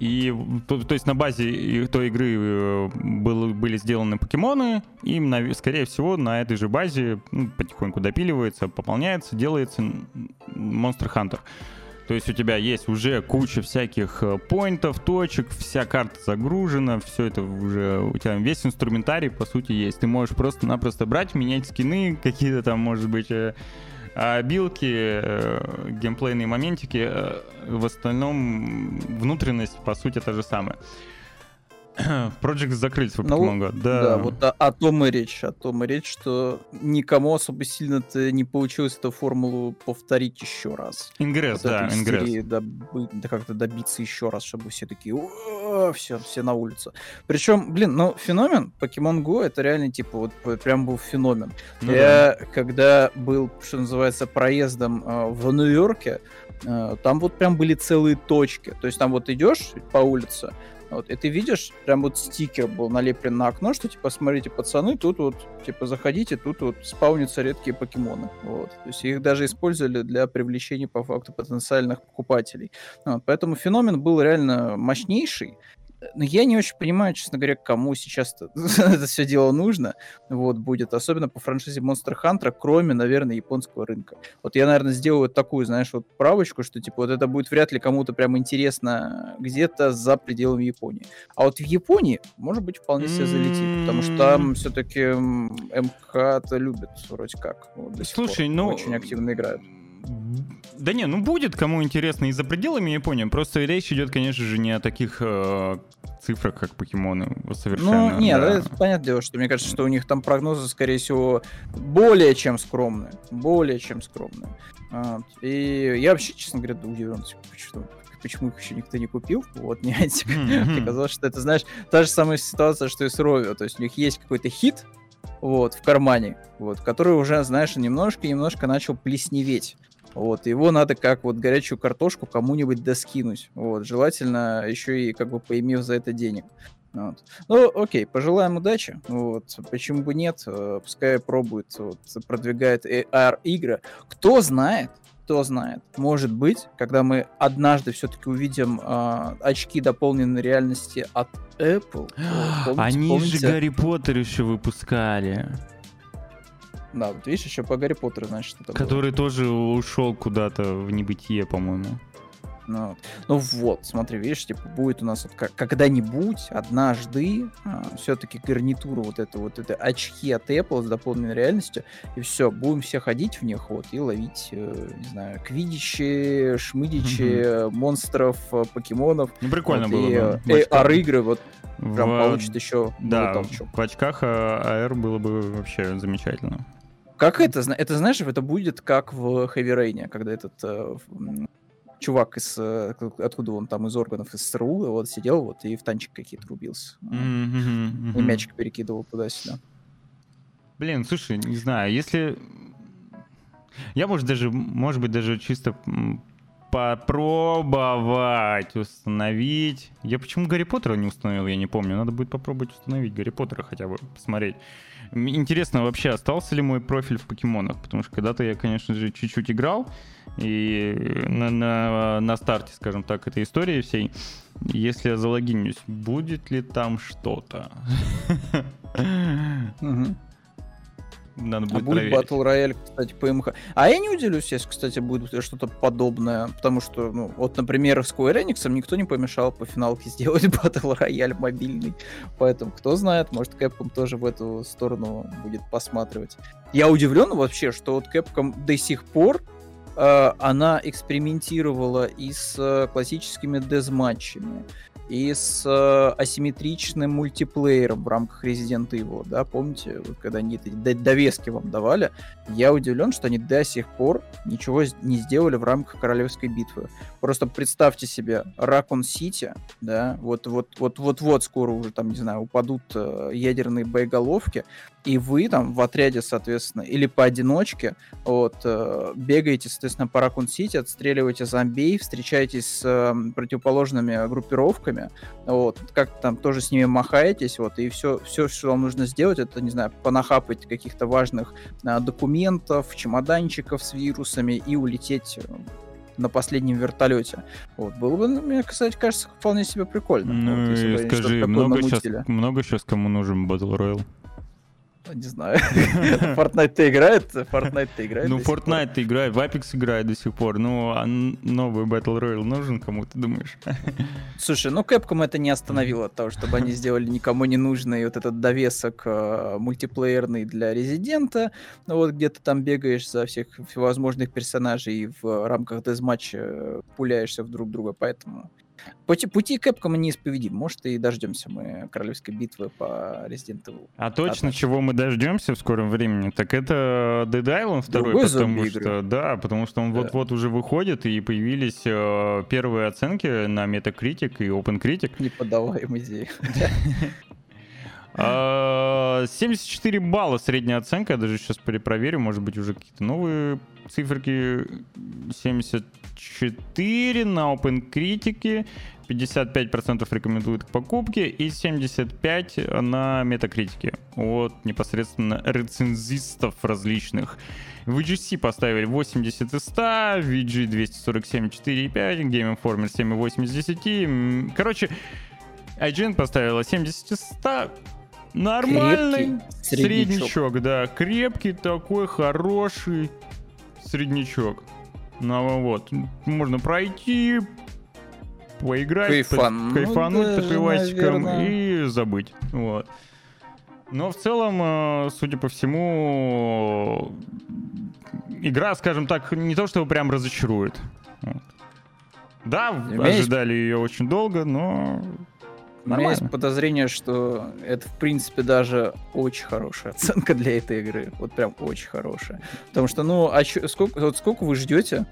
и то, то есть на базе той игры э, был, были сделаны покемоны, и, скорее всего, на этой же базе ну, потихоньку допиливается, пополняется, делается Monster Hunter. То есть у тебя есть уже куча всяких э, поинтов, точек, вся карта загружена, все это уже, у тебя весь инструментарий, по сути, есть. Ты можешь просто-напросто брать, менять скины, какие-то там, может быть, а билки, э, геймплейные моментики, э, в остальном внутренность, по сути, та же самая. Project закрыть свой Pokemon ну. Да. да, вот о, о том и речь. О том и речь, что никому особо сильно-то не получилось эту формулу повторить еще раз. Ингресс, вот да, ингресс. Добы, да как-то добиться еще раз, чтобы все такие, все, все на улицу. Причем, блин, ну, феномен Pokemon Go, это реально, типа, вот прям был феномен. Ну, Я, да. когда был, что называется, проездом э, в Нью-Йорке, э, там вот прям были целые точки. То есть там вот идешь по улице, вот, и ты видишь, прям вот стикер был налеплен на окно, что типа, смотрите, пацаны, тут вот, типа, заходите, тут вот спаунятся редкие покемоны. Вот. То есть их даже использовали для привлечения по факту потенциальных покупателей. Вот, поэтому феномен был реально мощнейший. Но я не очень понимаю, честно говоря, кому сейчас это все дело нужно. Вот, будет. Особенно по франшизе Monster Hunter, кроме, наверное, японского рынка. Вот я, наверное, сделаю такую, знаешь, вот правочку, что, типа, вот это будет вряд ли кому-то прям интересно где-то за пределами Японии. А вот в Японии, может быть, вполне себе залетит. Потому что там все-таки МК-то любят вроде как. Вот, Слушай, ну... Очень активно играют. Да не, ну будет кому интересно и за пределами Японии. Просто речь идет, конечно же, не о таких э, цифрах, как покемоны. Совершенно. Ну, нет, да. это понятное дело, что мне кажется, что у них там прогнозы, скорее всего, более чем скромные. Более чем скромные. Вот. И я вообще, честно говоря, удивлен, что почему их еще никто не купил. Вот, не mm-hmm. Мне казалось, что это, знаешь, та же самая ситуация, что и с Ровио. То есть у них есть какой-то хит, вот, в кармане, вот, который уже, знаешь, немножко-немножко начал плесневеть. Вот, его надо как вот горячую картошку кому-нибудь доскинуть. Вот, желательно еще и как бы поимев за это денег. Вот. Ну, окей, пожелаем удачи. Вот. Почему бы нет? Э, пускай пробует, вот, продвигает AR-игры. Кто знает, кто знает. Может быть, когда мы однажды все-таки увидим э, очки дополненной реальности от Apple. Помните, Они помните? же Гарри Поттер еще выпускали. Да, вот видишь, еще по Гарри Поттеру, значит, что-то Который было. тоже ушел куда-то в небытие, по-моему. Ну, ну вот, смотри, видишь, типа будет у нас вот как, когда-нибудь, однажды, а, все-таки гарнитура вот это вот это очки от Apple с дополненной реальностью, и все, будем все ходить в них вот и ловить, э, не знаю, квидичи, шмыдичи, угу. монстров, э, покемонов. Ну прикольно вот, было и, бы. И, AR-игры вот прям в... получит еще да, толчок. в очках AR было бы вообще замечательно. Как это? Это, знаешь, это будет как в Heavy Rain, когда этот э, чувак из... Э, откуда он там, из органов СРУ, вот сидел вот и в танчик какие-то рубился. Mm-hmm, mm-hmm. И мячик перекидывал туда-сюда. Блин, слушай, не знаю, если... Я, может, даже, может быть, даже чисто попробовать установить. Я почему Гарри Поттера не установил, я не помню. Надо будет попробовать установить Гарри Поттера хотя бы, посмотреть. Интересно вообще, остался ли мой профиль в покемонах, потому что когда-то я, конечно же, чуть-чуть играл, и на, на, на старте, скажем так, этой истории всей, если я залогинюсь, будет ли там что-то? Надо будет а будет. Battle Royale, кстати, по МХ. А я не удивлюсь, если, кстати, будет что-то подобное, потому что, ну, вот, например, Square Enix никто не помешал по финалке сделать Battle Royale мобильный, поэтому, кто знает, может, Capcom тоже в эту сторону будет посматривать. Я удивлен вообще, что вот Capcom до сих пор э, она экспериментировала и с э, классическими дезматчами, и с э, асимметричным мультиплеером в рамках Resident Evil, да, помните, вот когда они эти довески вам давали, я удивлен, что они до сих пор ничего не сделали в рамках Королевской битвы. Просто представьте себе Ракун Сити, да, вот вот вот вот вот скоро уже там, не знаю, упадут э, ядерные боеголовки, и вы там в отряде, соответственно, или поодиночке, вот, э, бегаете, соответственно, по Ракун Сити, отстреливаете зомби, встречаетесь с э, противоположными группировками, вот, как там тоже с ними махаетесь, вот, и все, все, что вам нужно сделать, это, не знаю, понахапать каких-то важных а, документов, чемоданчиков с вирусами и улететь э, на последнем вертолете. Вот. Было бы, ну, мне, кстати, кажется, вполне себе прикольно. Ну, вот, если скажи, много сейчас, много сейчас кому нужен Battle Royale? Не знаю. Fortnite-то играет? Fortnite-то играет Ну, Fortnite-то играет, в Apex играет до сих пор. Ну, а новый Battle Royale нужен кому, ты думаешь? Слушай, ну Capcom это не остановило от того, чтобы они сделали никому не нужный вот этот довесок э, мультиплеерный для Резидента. Ну, вот где ты там бегаешь за всех всевозможных персонажей и в рамках дезматча э, пуляешься в друг друга, поэтому Пути, пути Capcom неисповедим. Может, и дождемся мы королевской битвы по Resident Evil. А точно, Однозначно. чего мы дождемся в скором времени, так это Dead Island 2, Другой потому что, да, потому что он вот-вот да. уже выходит, и появились э, первые оценки на Metacritic и OpenCritic. Не подаваем идеи. 74 а, балла средняя оценка, я даже сейчас перепроверю, может быть уже какие-то новые циферки. 74 на OpenCritic, 55% рекомендуют к покупке и 75% на метакритике от непосредственно рецензистов различных. VGC поставили 80 из 100, VG 247 4,5, Game Informer 7,8 из 10. Короче, IGN поставила 70 из 100, Нормальный среднячок. среднячок, да. Крепкий такой, хороший среднячок. Ну вот, можно пройти, поиграть, Кайфан. кайфануть ну, попивачком и забыть. Вот. Но в целом, э, судя по всему, игра, скажем так, не то чтобы прям разочарует. Да, ожидали ее очень долго, но у меня есть подозрение, что это, в принципе, даже очень хорошая оценка для этой игры. Вот прям очень хорошая. Потому что, ну, а чё, сколько, вот сколько вы ждете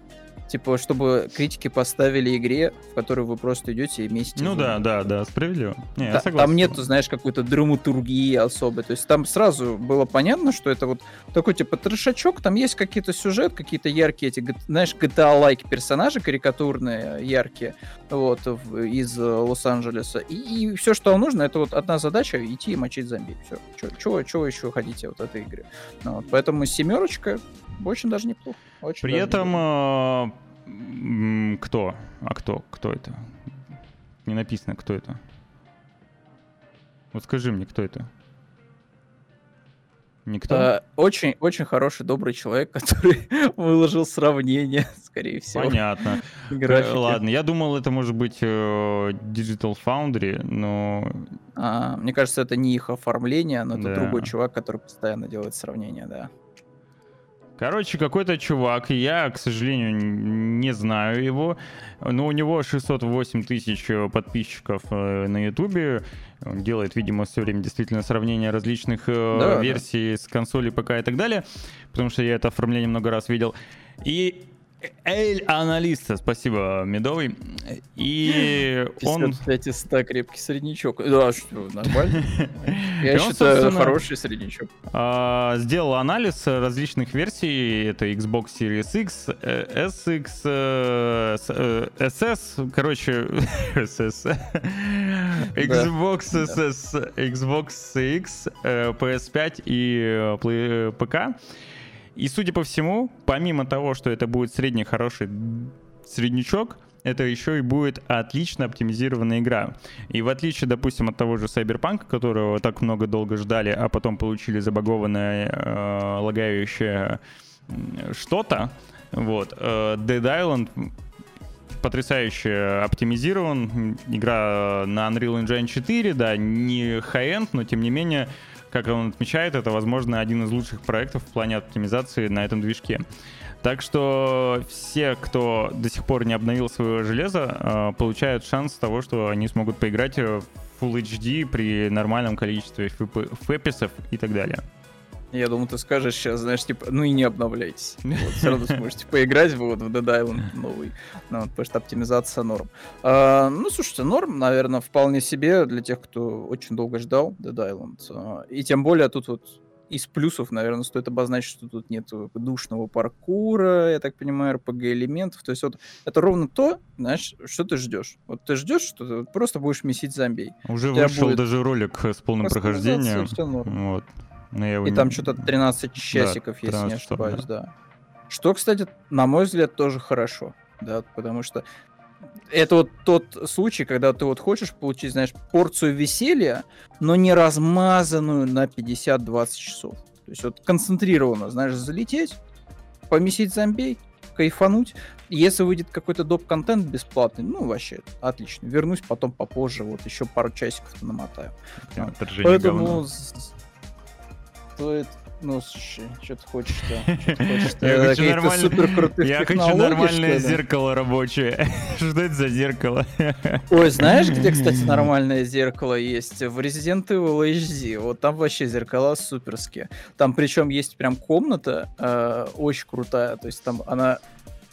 Типа, чтобы критики поставили игре, в которую вы просто идете и месите. Ну да, да, да, справедливо. Не, да, там нету, знаешь, какой-то драматургии особой. То есть там сразу было понятно, что это вот такой типа трешачок, там есть какие-то сюжет, какие-то яркие эти, знаешь, GTA-лайк персонажи карикатурные, яркие, вот, из Лос-Анджелеса. И, и все, что вам нужно, это вот одна задача — идти и мочить зомби. Все. Чего, еще хотите вот этой игре? Ну, вот, поэтому семерочка очень даже неплохо. Очень При этом неплохо. Кто? А кто? Кто это? Не написано, кто это. Вот скажи мне, кто это? Никто? А, очень, очень хороший, добрый человек, который выложил сравнение, скорее всего. Понятно. Графики. Ладно, я думал, это может быть э, Digital Foundry, но... А, мне кажется, это не их оформление, но да. это другой чувак, который постоянно делает сравнения, да. Короче, какой-то чувак, я, к сожалению, не знаю его, но у него 608 тысяч э, подписчиков э, на Ютубе. Он делает, видимо, все время действительно сравнение различных э, да, версий да. с консолей ПК и так далее, потому что я это оформление много раз видел. И Эль Аналиста, спасибо, Медовый. И он... 55 из 100 крепкий среднячок. Да, что, нормально. Я считаю, хороший среднячок. а, сделал анализ различных версий. Это Xbox Series X, э, SX, э, с- э, SS, короче, SS. Xbox SS, Xbox X, э, PS5 и э, ПК. И судя по всему, помимо того, что это будет средний хороший среднячок, это еще и будет отлично оптимизированная игра. И в отличие, допустим, от того же Cyberpunk, которого так много долго ждали, а потом получили забагованное, э, лагающее что-то, вот, э, Dead Island потрясающе оптимизирован. Игра на Unreal Engine 4, да, не high-end, но тем не менее, как он отмечает, это, возможно, один из лучших проектов в плане оптимизации на этом движке. Так что все, кто до сих пор не обновил свое железо, э, получают шанс того, что они смогут поиграть в Full HD при нормальном количестве фэписов и так далее. Я думаю, ты скажешь сейчас, знаешь, типа, ну и не обновляйтесь. Вот, все равно сможете поиграть вот, в Dead Island новый. Ну, вот, потому что оптимизация норм. А, ну, слушайте, норм, наверное, вполне себе для тех, кто очень долго ждал Dead Island. А, и тем более тут вот из плюсов, наверное, стоит обозначить, что тут нет душного паркура, я так понимаю, RPG-элементов. То есть вот это ровно то, знаешь, что ты ждешь. Вот ты ждешь, что ты просто будешь месить зомби. Уже вышел будет даже ролик с полным прохождением. Вот. Но я его И не- там что-то 13 часиков, если 13 не ошибаюсь, да. Что, кстати, на мой взгляд, тоже хорошо, да, потому что это вот тот случай, когда ты вот хочешь получить, знаешь, порцию веселья, но не размазанную на 50-20 часов. То есть вот концентрированно, знаешь, залететь, помесить зомбей, кайфануть. Если выйдет какой-то доп-контент бесплатный, ну, вообще, отлично. Вернусь потом попозже, вот еще пару часиков намотаю. Прям Поэтому говно. Стоит... Ну, слушай, что ты хочешь-то? Ты хочешь-то? Я хочу Я нормальное что зеркало рабочее. Что это за зеркало? Ой, знаешь, где, кстати, нормальное зеркало есть? В Resident Evil HD. Вот там вообще зеркала суперские. Там причем есть прям комната э, очень крутая. То есть там она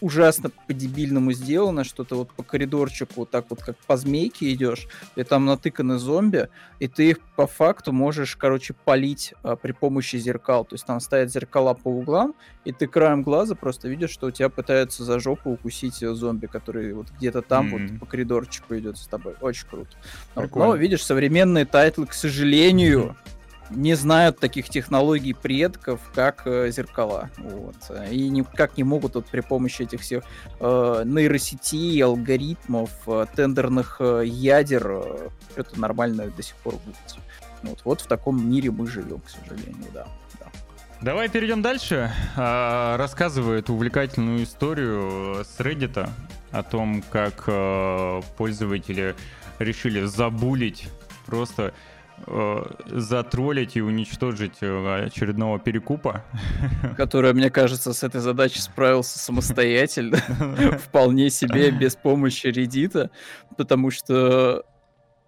ужасно по-дебильному сделана, что ты вот по коридорчику вот так вот как по змейке идешь, и там натыканы зомби, и ты их по факту можешь, короче, полить а, при помощи зеркал. То есть там стоят зеркала по углам, и ты краем глаза просто видишь, что у тебя пытаются за жопу укусить э, зомби, который вот где-то там Мгм. вот по коридорчику идет с тобой. Очень круто. Прикольно. Но, видишь, современные тайтлы, к сожалению, не знают таких технологий предков, как э, зеркала. Вот. И никак не могут вот при помощи этих всех э, нейросетей, алгоритмов, э, тензорных э, ядер э, что-то нормальное до сих пор выдать. Вот, вот в таком мире мы живем, к сожалению, да. да. Давай перейдем дальше. А, Рассказывает увлекательную историю с Reddit о том, как э, пользователи решили забулить, просто затроллить и уничтожить э, очередного перекупа. Который, мне кажется, с этой задачей справился самостоятельно, вполне себе без помощи Редита, потому что,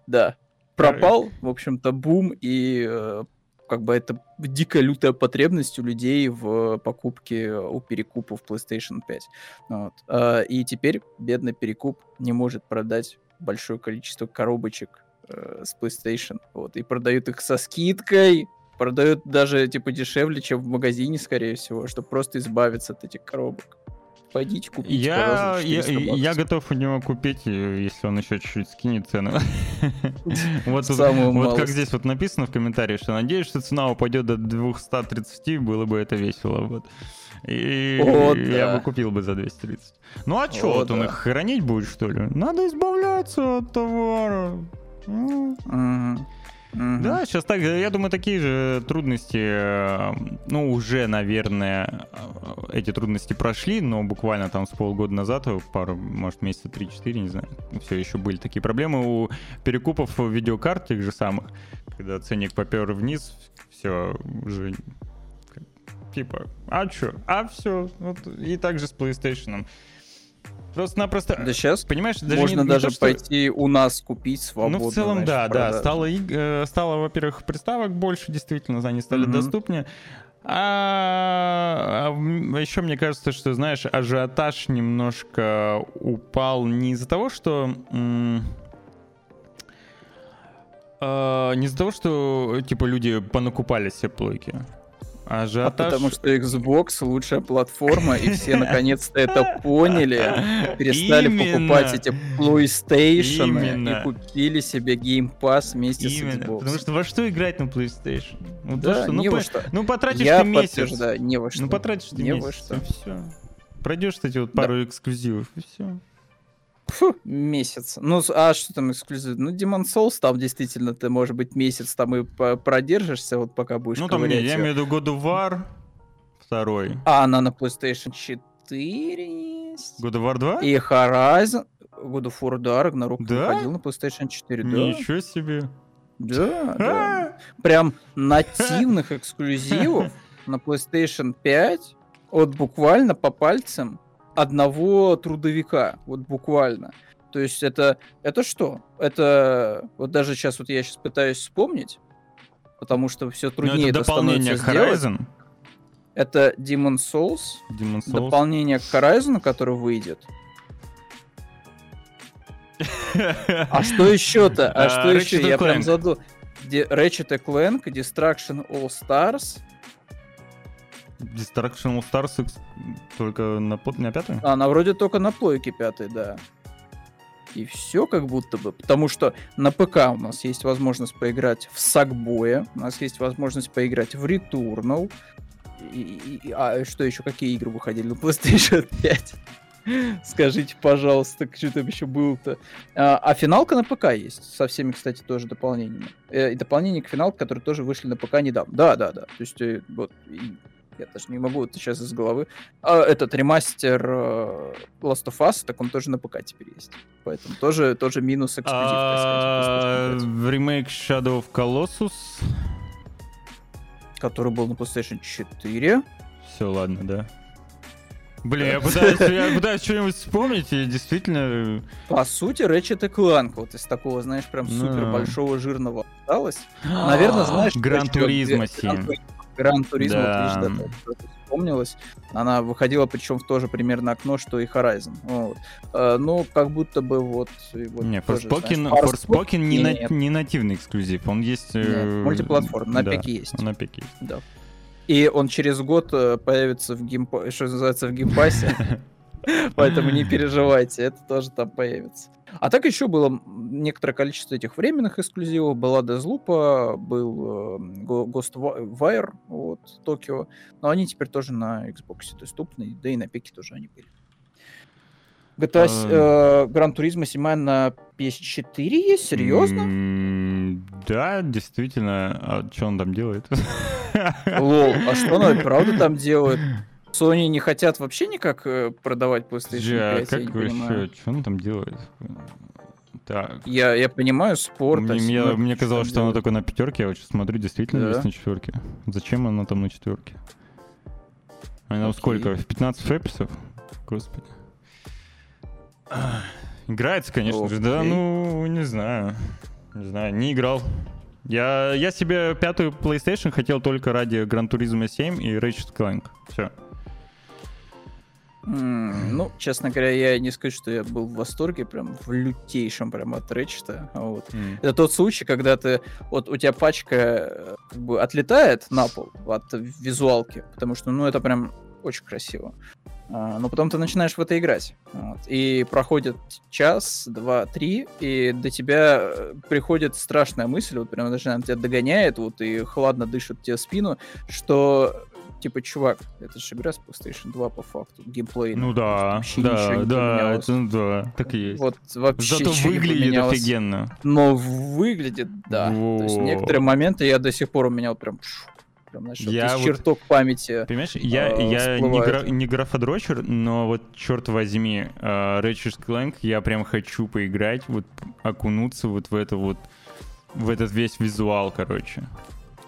да, пропал, в общем-то, бум, и э, как бы это дикая лютая потребность у людей в покупке у перекупов PlayStation 5. Вот. А, И теперь бедный перекуп не может продать большое количество коробочек э, с PlayStation. Вот. И продают их со скидкой, продают даже типа дешевле, чем в магазине, скорее всего, чтобы просто избавиться от этих коробок. Пойдите купите, Я, я, 400 я готов у него купить, если он еще чуть-чуть скинет цену. Вот, как здесь вот написано в комментарии, что надеюсь, что цена упадет до 230, было бы это весело. Вот. И О, я да. бы купил бы за 230. Ну а что, О, вот он их хранить будет, что ли? Надо избавляться от товара. Мгм. Да, сейчас так, я думаю, такие же трудности, э, ну, уже, наверное, э, эти трудности прошли, но буквально там с полгода назад, э, пару, может, месяца 3-4, не знаю, все еще были такие проблемы у перекупов видеокарт тех же самых, когда ценник попер вниз, все уже типа, а чё, а все, вот, и также с PlayStation. Просто-напросто, Да сейчас понимаешь, даже можно не- не даже то, что- пойти у нас купить свободно. ну, в целом, знаешь, да, в да. Стало, э, стало, во-первых, приставок больше, действительно, они стали Мгм. доступнее. А, а еще мне кажется, что, знаешь, ажиотаж немножко упал не из-за того, что... А, не из-за того, что, типа, люди понакупали все плойки. Ажиотаж... А потому что Xbox лучшая платформа, и все наконец-то это поняли, перестали Именно. покупать эти PlayStation Именно. и купили себе Game Pass вместе Именно. с Xbox. Потому что во что играть на PlayStation? Ну, да, то, что, ну, не по... во что. Ну, потратишь Я ты месяц. Да, не во что. Ну, потратишь ты не месяц, во что. все. Пройдешь, кстати, вот пару да. эксклюзивов, и все. Фу, месяц. Ну, а что там эксклюзив? Ну, Demon Souls там действительно ты, может быть, месяц там и продержишься, вот пока будешь Ну, там не, я имею в виду God of War второй. А, она на PlayStation 4 есть. God of War 2? И Horizon. God of War, да, Ragnarok да? выходил на PlayStation 4, да. Ничего себе. Да, да. Прям нативных эксклюзивов на PlayStation 5 от буквально по пальцам одного трудовика, вот буквально. То есть это, это что? Это вот даже сейчас вот я сейчас пытаюсь вспомнить, потому что все труднее это, это дополнение к Horizon. Сделать. Это Demon Souls, Demon Souls. дополнение к Horizon, который выйдет. А что еще-то? А что еще? Я прям задумал. Ratchet Clank, Destruction All Stars, Destruction All Stars только на, на пятой? А, она вроде только на плойке пятой, да. И все как будто бы. Потому что на ПК у нас есть возможность поиграть в Сагбоя, у нас есть возможность поиграть в Returnal. И, и, а что еще, какие игры выходили на PlayStation 5? Скажите, пожалуйста, что там еще было-то? А, а финалка на ПК есть, со всеми, кстати, тоже дополнениями. Э, и дополнение к финалке, которые тоже вышли на ПК недавно. Да, да, да. То есть, э, вот, я даже не могу это сейчас из головы. А, этот ремастер uh, Last of Us, так он тоже на ПК теперь есть. Поэтому тоже, тоже минус эксклюзив. А, ремейк Shadow of Colossus. Который был на PlayStation 4. Все, ладно, да. Блин, я пытаюсь, я пытаюсь что-нибудь вспомнить, и действительно... По сути, Ratchet Clank вот из такого, знаешь, прям супер большого жирного осталось. Наверное, знаешь... Гран Туризма 7. Gran Turismo, да. вспомнилось. Она выходила, причем в то же примерно окно, что и Horizon. Вот. А, ну, как будто бы вот... вот не, Forspoken, Forspoken не, на, не нативный эксклюзив, он есть... Нет, э, мультиплатформ, на да, ПК есть. На ПК есть. Да. И он через год э, появится в Game Pa... что называется, в Game Pass е. Поэтому не переживайте, это тоже там появится. А так еще было некоторое количество этих временных эксклюзивов. Была Deathloop а, был э, Ghostwire, вот, Токио. Но они теперь тоже на Xbox доступны, да и на пике тоже они были. GTA э, Гран Туризма 7 на PS4 есть? Серьезно? Да, действительно. А что он там делает? Лол, а что он правда там делает? Sony не хотят вообще никак э, продавать PlayStation 5, а как вообще, что он там делает? Так. Я, я понимаю спорт. Мне, мне, мне казалось, что оно только на пятерке, я вот сейчас смотрю, действительно да. есть на четверке. Зачем оно там на четверке? Она Окей. сколько? В 15 фэпсов? Господи. Играется, конечно Окей. же, да, ну, не знаю. Не знаю, не играл. Я, я себе пятую PlayStation хотел только ради Gran Turismo 7 и Ratchet Clank. Все. Mm, ну, честно говоря, я не скажу, что я был в восторге, прям в лютейшем прям от Рэчета. Вот. Mm. Это тот случай, когда ты, вот у тебя пачка э, как бы отлетает на пол от визуалки, потому что, ну, это прям очень красиво. А, но потом ты начинаешь в это играть. Вот. И проходит час, два, три, и до тебя э, приходит страшная мысль, вот прям даже она тебя догоняет, вот, и хладно дышит тебе в спину, что типа, чувак, это же игра с PlayStation 2 по факту, геймплей. Ну да, да, да, это, ну да, так и есть. Вот вообще Зато выглядит офигенно. Но выглядит, да. Во. То есть некоторые моменты я до сих пор у меня вот прям прям, знаешь, я вот, чертог памяти. Понимаешь, я, э, я не, гра, не графодрочер, но вот, черт возьми, э, Ratchet Clank, я прям хочу поиграть, вот окунуться вот в это вот, в этот весь визуал, короче.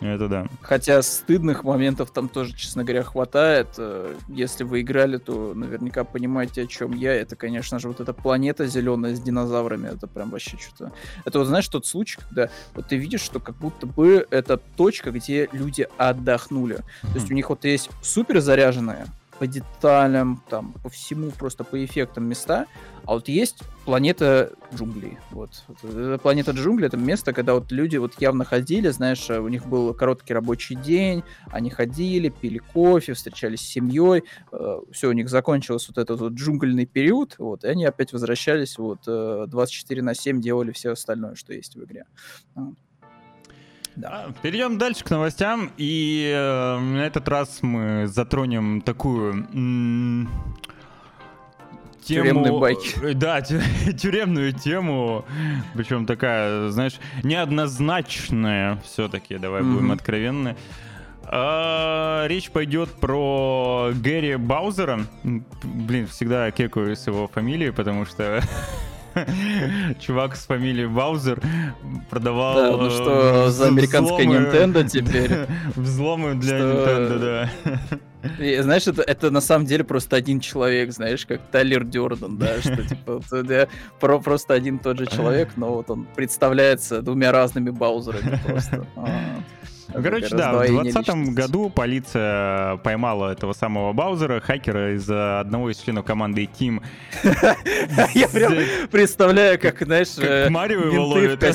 Это да. Хотя стыдных моментов там тоже, честно говоря, хватает. Э, если вы играли, то наверняка понимаете, о чем я. Это, конечно же, вот эта планета зеленая с динозаврами. Это прям вообще что-то. Это вот знаешь тот случай, когда вот ты видишь, что как будто бы это точка, где люди отдохнули. То есть у них вот есть супер заряженная по деталям, там, по всему, просто по эффектам места. А вот есть планета джунглей. Вот. Планета джунглей — это место, когда вот люди вот явно ходили, знаешь, у них был короткий рабочий день, они ходили, пили кофе, встречались с семьей, э, все, у них закончился вот этот вот джунгльный период, вот, и они опять возвращались, вот, 24 э, на 7 делали все остальное, что есть в игре. Да. Перейдем дальше к новостям, и э, на этот раз мы затронем такую м- тему... Тюремные байки. Э, да, тюремную тему, причем такая, знаешь, неоднозначная все-таки, давай mm-hmm. будем откровенны. А, речь пойдет про Гэри Баузера. Блин, всегда кекаю с его фамилией, потому что чувак с фамилией Баузер продавал Да, ну что за американская Nintendo теперь? Взломы для Nintendo, да. И, знаешь, это, это на самом деле просто один человек, знаешь, как Тайлер Дёрден, да, что типа да, про, просто один тот же человек, но вот он представляется двумя разными Баузерами просто. А. Короче, да, в 2020 году полиция поймала этого самого Баузера, хакера из э, одного из членов команды Team. Я прям представляю, как, знаешь, э, Марио его ловит.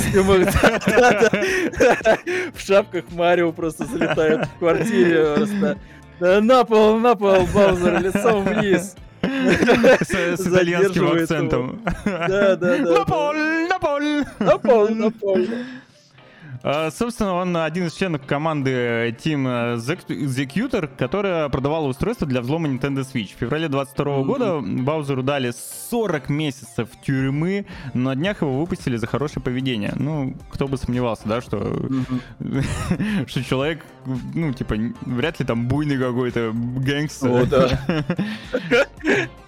В шапках Марио просто залетают в квартире. Просто. На пол, на пол, Баузер, лицом вниз. С итальянским акцентом. Да, да, да. На пол, на пол. На собственно, он один из членов команды Team Executor, которая продавала устройство для взлома Nintendo Switch. В феврале 22 mm-hmm. года Баузеру дали 40 месяцев тюрьмы, но на днях его выпустили за хорошее поведение. Ну, кто бы сомневался, да, что, что человек, ну, типа, вряд ли там буйный какой-то гэнгстер. О, да.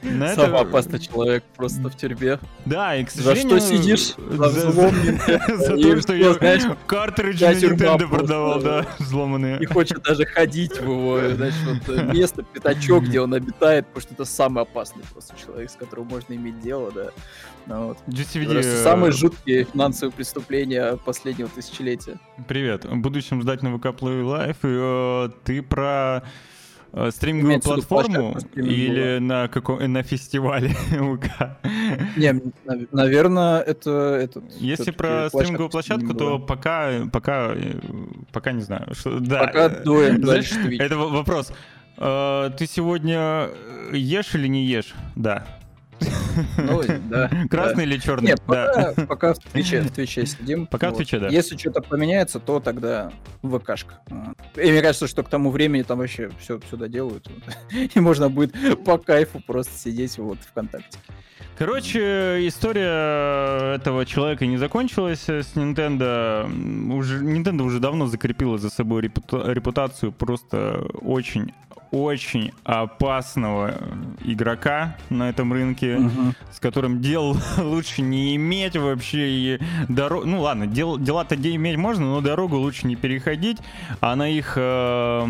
Самый опасный человек просто в тюрьме. Да, и, к сожалению... За что сидишь? За то, что я картриджи на Nintendo продавал, да, взломанные. Не хочет даже ходить в его, значит, вот э, место, пятачок, где он обитает, потому что это самый опасный просто человек, с которым можно иметь дело, да. Ну, вот. GCVD... Э, самые жуткие финансовые преступления последнего тысячелетия. Привет. В будущем ждать на VK Play Live. И, э, ты про э, стриминговую платформу или на каком на фестивале ВК? Не, наверное, это этот. Если про стриминговую площадку, то пока пока пока не знаю. Что, да. Пока дуем дальше. Это вопрос. Э, ты сегодня ешь или не ешь? Да. Ну, да. Красный да. или черный? Нет, пока, да. пока в Twitch е, в Twitch е сидим. Пока вот. в Twitch е, да. Если что-то поменяется, то тогда ВКшка. И мне кажется, что к тому времени там вообще все сюда делают. И можно будет по кайфу просто сидеть вот ВКонтакте. Короче, история этого человека не закончилась с Nintendo. Уже, Nintendo уже давно закрепила за собой репутацию просто очень очень опасного игрока на этом рынке, угу. с которым дел лучше не иметь вообще. И дорог... Ну ладно, дел... дела-то иметь можно, но дорогу лучше не переходить, а на их э,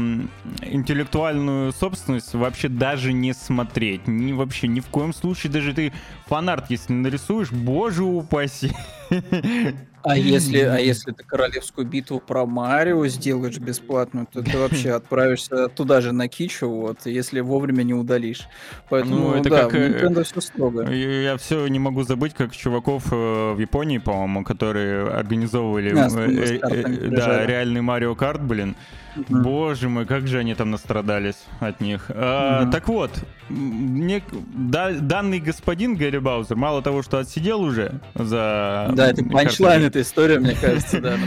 интеллектуальную собственность вообще даже не смотреть. Ни, вообще ни в коем случае, даже ты фанарт, если нарисуешь, боже упаси. А если, а если ты королевскую битву про Марио сделаешь бесплатную, то ты вообще отправишься туда же на кичу, вот, если вовремя не удалишь. Поэтому, ну, это да, как, э, Nintendo все строго. Я, все не могу забыть, как чуваков э, в Японии, по-моему, которые организовывали а, э, да, реальный Марио Карт, блин. Боже мой, как же они там настрадались от них. А, mm-hmm. Так вот, мне, да, данный господин Гэри Баузер, мало того, что отсидел уже за... Да, это панчлайн эта история, мне кажется, да.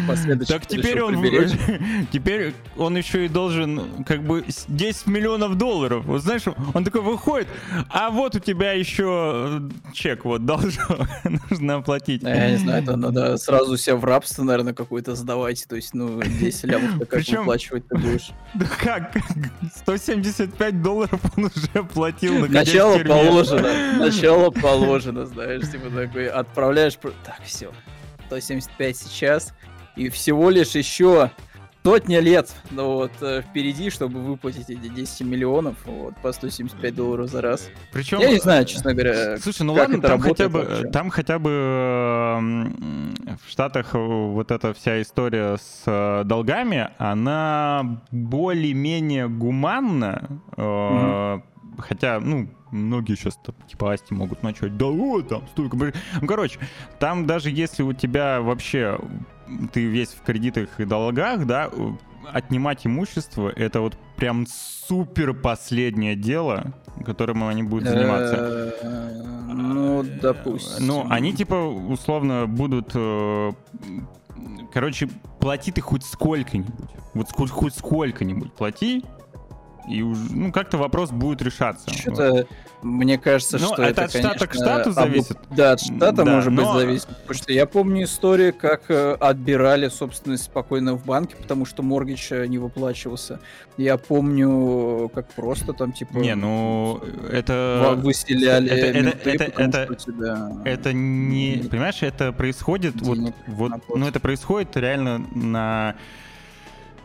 Так теперь он, теперь он еще и должен как бы 10 миллионов долларов. Вот знаешь, он такой выходит, а вот у тебя еще чек вот должен, нужно оплатить. Я не знаю, это надо сразу себя в рабство, наверное, какое-то сдавать. То есть, ну, 10 лямов как Причем, выплачивать ты будешь. Да как? 175 долларов он уже платил. Начало положено. Начало положено, знаешь, типа такой, отправляешь... Так, все. 175 сейчас. И всего лишь еще сотня лет ну, вот, э, впереди, чтобы выплатить эти 10 миллионов вот, по 175 долларов за раз. Причем... Я не знаю, честно говоря, Слушай, ну ладно, там хотя, бы, там хотя бы в Штатах вот эта вся история с э, долгами, она более-менее гуманна. Mm-hmm. Хотя, ну, многие сейчас типа Асти могут начать, да вот там столько. Ну, короче, там даже если у тебя вообще ты весь в кредитах и долгах, да, отнимать имущество это вот прям супер последнее дело, которым они будут заниматься. Ну, допустим. Ну, они типа условно будут э, Короче, плати ты хоть сколько-нибудь. Вот хоть, хоть сколько-нибудь плати, и уже, ну, как-то вопрос будет решаться. Что-то, мне кажется, ну, что это, это от штата конечно, к штату зависит. Об... Да, от штата да, может но... быть зависит. Потому что я помню историю, как э, отбирали собственность спокойно в банке, потому что моргич не выплачивался. Я помню, как просто там, типа... Не, ну, это... Выселяли это, менты, это, это, это, тебя... это не... Понимаешь, это происходит... Вот, вот, ну, это происходит реально на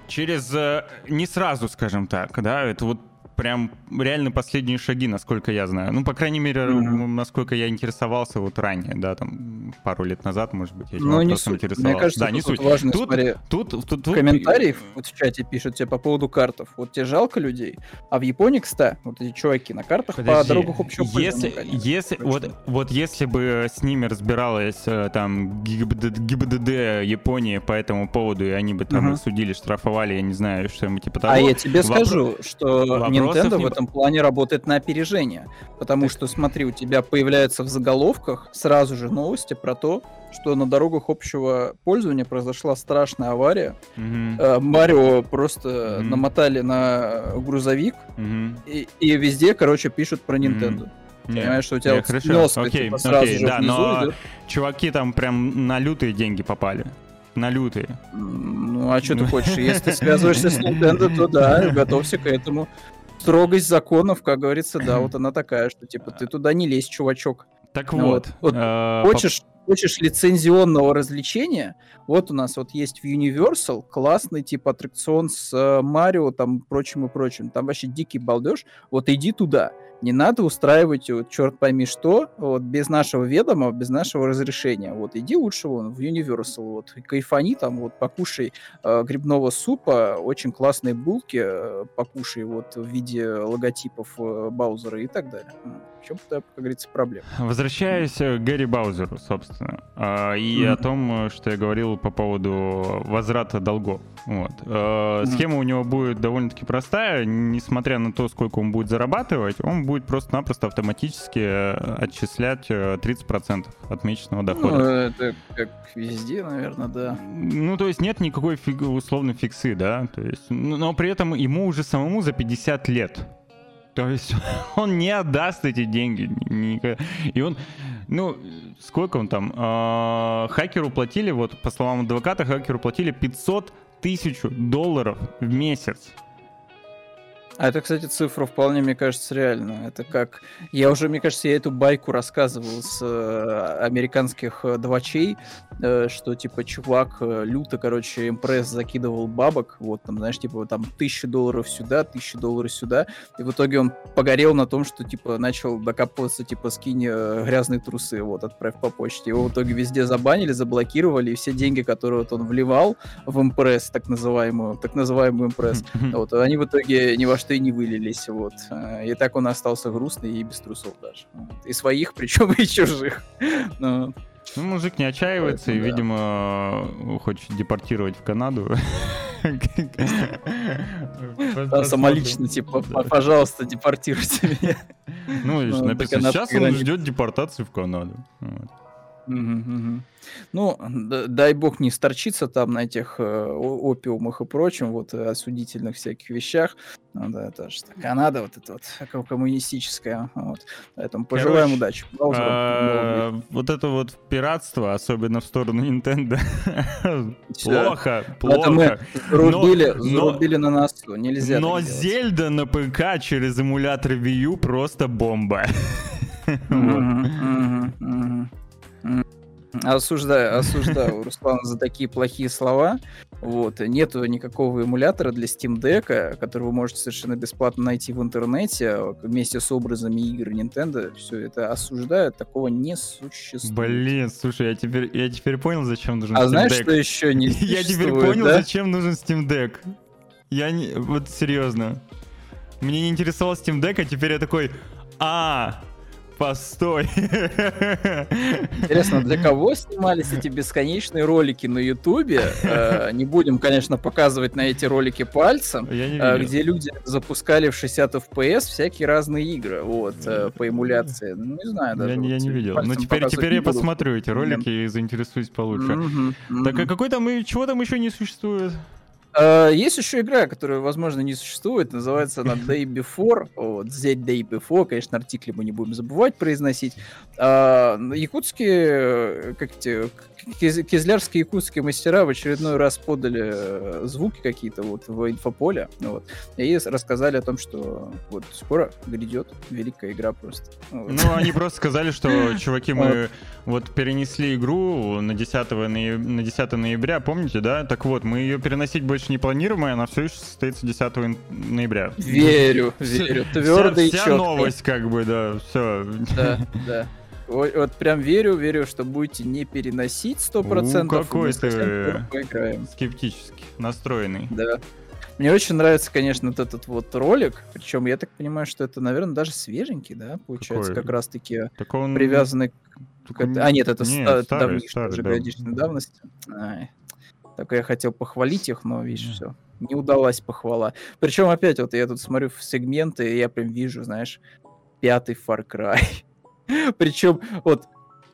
через э, не сразу, скажем так, да, это вот прям реально последние шаги, насколько я знаю. Ну, по крайней мере, mm-hmm. насколько я интересовался вот ранее, да, там пару лет назад, может быть, я этим ну, не суть. интересовался. Мне кажется, да, не суть. важно, тут, смотри, тут, тут, тут, тут, комментариев вот в чате пишут тебе по поводу картов. Вот тебе жалко людей, а в Японии, кстати, вот эти чуваки на картах Подожди, по дорогам общего если, конечно, если, вот, вот если бы с ними разбиралась э, там ГИБДД, ГИБДД Японии по этому поводу, и они бы там uh-huh. судили, штрафовали, я не знаю, что-нибудь типа того. А я тебе вопрос, скажу, что вопрос Nintendo в этом плане работает на опережение. Потому что, смотри, у тебя появляются в заголовках сразу же новости про то, что на дорогах общего пользования произошла страшная авария. Mm-hmm. Марио просто mm-hmm. намотали на грузовик, mm-hmm. и, и везде, короче, пишут про Nintendo. Mm-hmm. Понимаешь, что у тебя вот хорошо. окей, типа, сразу окей, же да, но идет. чуваки там прям на лютые деньги попали. На лютые. Ну, а что ты хочешь? Если ты связываешься с Nintendo, то да, готовься к этому строгость законов, как говорится, да, вот она такая, что типа ты туда не лезь, чувачок. Так вот. вот. вот э, хочешь, хочешь лицензионного развлечения, вот у нас вот есть в Universal классный тип аттракцион с э, Марио, там, прочим и прочим. Там вообще дикий балдеж. Вот иди туда. Не надо устраивать, вот, черт пойми что, вот, без нашего ведома, без нашего разрешения. Вот, иди лучше вон в Universal, вот, кайфани там, вот, покушай э, грибного супа, очень классные булки э, покушай, вот, в виде логотипов э, Баузера и так далее. В чем-то, как говорится, проблема. Возвращаясь к Гэри Баузеру, собственно, э, и mm-hmm. о том, что я говорил по поводу возврата долгов. Вот. Э, mm-hmm. Схема у него будет довольно-таки простая, несмотря на то, сколько он будет зарабатывать, он будет просто-напросто автоматически э, отчислять 30% э, отмеченного ну, дохода. Ну, это как везде, наверное, да. Ну, то есть нет никакой фиг, условной фиксы, да, то есть, но при этом ему уже самому за 50 лет. То есть он не отдаст эти деньги. И он, ну, сколько он там? Э, хакеру платили, вот по словам адвоката, хакеру платили 500 тысяч долларов в месяц. А это, кстати, цифра вполне, мне кажется, реально. Это как... Я уже, мне кажется, я эту байку рассказывал с э, американских э, двачей, э, что, типа, чувак э, люто, короче, импресс закидывал бабок, вот, там, знаешь, типа, там, тысяча долларов сюда, тысяча долларов сюда, и в итоге он погорел на том, что, типа, начал докапываться, типа, скинь э, грязные трусы, вот, отправь по почте. Его в итоге везде забанили, заблокировали, и все деньги, которые вот он вливал в импресс, так называемую, так называемую импресс, вот, они в итоге ни во что и не вылились, вот. И так он остался грустный и без трусов даже. И своих, причем и чужих. Но... Ну, мужик не отчаивается Поэтому, и, да. видимо, хочет депортировать в Канаду. Да, самолично, типа, пожалуйста, депортируйте меня. Ну, написано, сейчас он ждет депортации в Канаду. Ну, дай бог не сторчиться там на этих э, опиумах и прочем, вот э, осудительных всяких вещах. Ну да, это же Канада вот это вот коммунистическая. Вот. Поэтому пожелаем Короче, удачи. А, вот это вот пиратство, особенно в сторону Nintendo, плохо, плохо. мы зарубили, зарубили на нас, нельзя Но Зельда на ПК через эмулятор Wii U просто бомба. Осуждаю, осуждаю Руслана за такие плохие слова. Вот. Нету никакого эмулятора для Steam Deck, который вы можете совершенно бесплатно найти в интернете вместе с образами игр Nintendo. Все это осуждаю, такого не существует. Блин, слушай, я теперь, я теперь понял, зачем нужен а Steam знаешь, Deck. что еще не Я теперь понял, да? зачем нужен Steam Deck. Я не... Вот серьезно. Мне не интересовал Steam Deck, а теперь я такой... А, постой. Интересно, для кого снимались эти бесконечные ролики на Ютубе? Э, Не будем, конечно, показывать на эти ролики пальцем. Э, где люди запускали в 60 FPS всякие разные игры, вот, э, по эмуляции. Ну, не знаю даже. Я, не- я вот, не видел. Но пальцем теперь, теперь я посмотрю эти ролики и заинтересуюсь получше. Так а какой там и чего там еще не существует? Э, Есть еще игра, которая, возможно, не существует, называется она Day Before, вот, The Day Before, конечно, артикли мы не будем забывать произносить. А, Якутские, э, как эти, кизлярские якутские мастера в очередной раз подали э, звуки какие-то вот в инфополе, вот, и рассказали о том, что вот скоро грядет великая игра просто. Вот. Ну, они просто сказали, что, чуваки, мы вот перенесли игру на 10, ноя- на 10 ноября, помните, да? Так вот, мы ее переносить больше не планируем, и она все еще состоится 10 ин- ноября. Верю, верю, твердо и вся, новость, как бы, да, все. Да, да. Ой, вот прям верю, верю, что будете не переносить 100%. У, какой ты. Скептически настроенный. Да. Мне очень нравится, конечно, вот этот вот ролик. Причем я так понимаю, что это, наверное, даже свеженький, да, получается, Какой? как раз-таки Так он... привязанный к... Только А, нет, это не, ста- старый, давнишний, старый, уже да. годичной давности. Ай. Только я хотел похвалить их, но, видишь, все. Не удалась похвала. Причем опять вот я тут смотрю в сегменты, и я прям вижу, знаешь, пятый Far Cry. Причем вот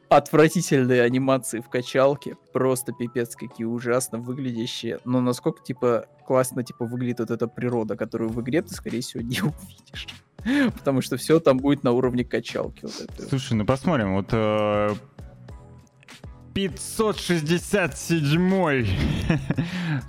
отвратительные анимации в качалке, просто пипец какие ужасно выглядящие, но насколько, типа, классно, типа, выглядит вот эта природа, которую в игре ты, скорее всего, не увидишь. Потому что все там будет на уровне качалки. Вот. Слушай, ну посмотрим, вот... э, 567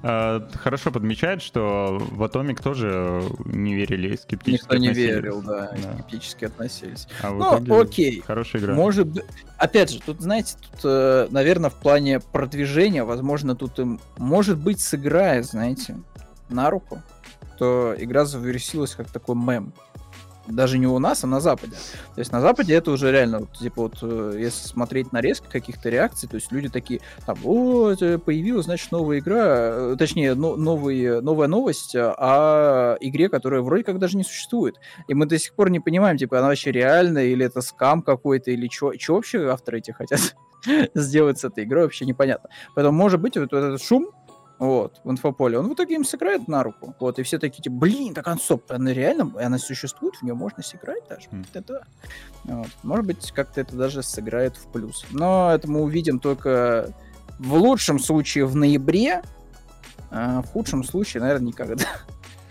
Э, Хорошо подмечает, что в Атомик тоже не верили, скептически Никто не относились. верил, да, Да. скептически относились. А Ну, окей. Хорошая игра. Может быть, опять же, тут, знаете, тут, наверное, в плане продвижения, возможно, тут им, может быть, сыграет, знаете, на руку, то игра завершилась как такой мем. Даже не у нас, а на Западе. То есть на Западе это уже реально, вот, типа вот, э, если смотреть нарезки каких-то реакций, то есть люди такие, там, о, появилась, значит, новая игра, э, точнее, но- новый, новая новость э, о игре, которая вроде как даже не существует. И мы до сих пор не понимаем, типа, она вообще реальная, или это скам какой-то, или что вообще авторы эти хотят сделать с этой игрой, вообще непонятно. Поэтому, может быть, вот этот шум, вот, в инфополе, он в итоге им сыграет на руку. Вот, и все такие, типа, блин, так она, стоп, она реально, она существует, в нее можно сыграть даже. Мгм. Это, вот. Может быть, как-то это даже сыграет в плюс. Но это мы увидим только в лучшем случае в ноябре, а в худшем случае, наверное, никогда.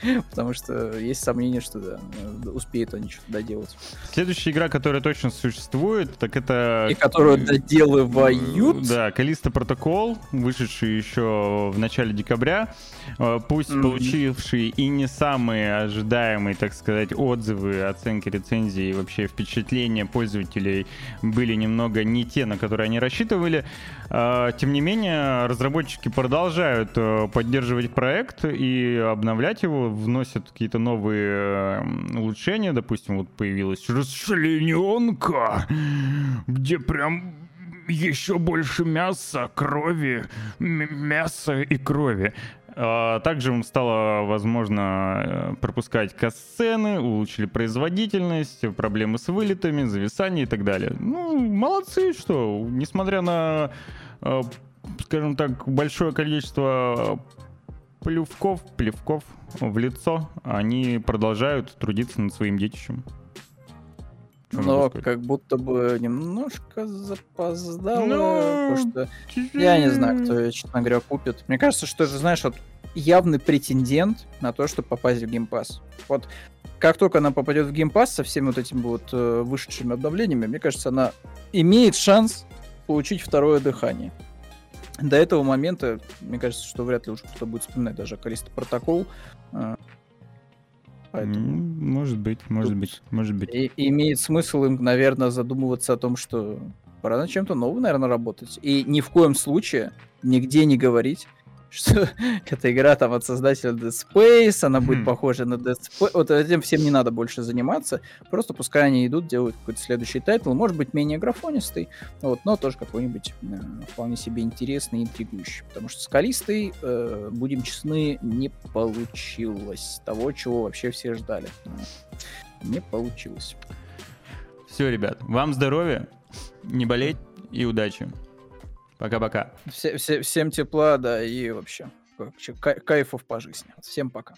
Потому что есть сомнение, что да, э, успеют они что-то доделать. Следующая игра, которая точно существует, так это... И которую доделывают. Да, Калиста Протокол, вышедший еще в начале декабря, э, пусть Мгм. получивший и не самые ожидаемые, так сказать, отзывы, оценки, рецензии и вообще впечатления пользователей были немного не те, на которые они рассчитывали. Э, Тем не менее, разработчики продолжают э, поддерживать проект и обновлять его, вносят какие-то новые э, улучшения. Допустим, вот появилась расчлененка, где прям еще больше мяса, крови, мяса и крови. А, Также стало возможно э, пропускать касцены, улучшили производительность, проблемы с вылетами, зависание и так далее. Ну, молодцы, что, несмотря на, э, скажем так, большое количество плевков, плевков в лицо, они продолжают трудиться над своим детищем. Но как будто бы немножко запоздало, Ну, потому что я не знаю, кто ее, честно говоря, купит. Мне кажется, что это, знаешь, вот явный претендент на то, чтобы попасть в Game Pass. Вот как только она попадет в Game Pass со всеми вот этими вот э, вышедшими обновлениями, мне кажется, она имеет шанс получить второе дыхание. До этого момента, мне кажется, что вряд ли уж кто-то будет вспоминать даже Калиста протокол. э, Поэтому Может быть, может быть, может быть. и- имеет смысл им, наверное, задумываться о том, что пора над чем-то новым, наверное, работать. И ни в коем случае нигде не говорить, что эта игра там от создателя Dead Space, она будет Хм. похожа на Dead Space. Вот этим всем не надо больше заниматься. Просто пускай они идут, делают какой-то следующий title. Может быть, менее графонистый, вот, но тоже какой-нибудь э, вполне себе интересный и интригующий. Потому что с Callisto, э, будем честны, не получилось того, чего вообще все ждали. Не получилось. Все, ребят, вам здоровья, не болеть и удачи. Пока-пока. Все, все, всем тепла, да, и вообще, вообще кай- кайфов по жизни. Всем пока.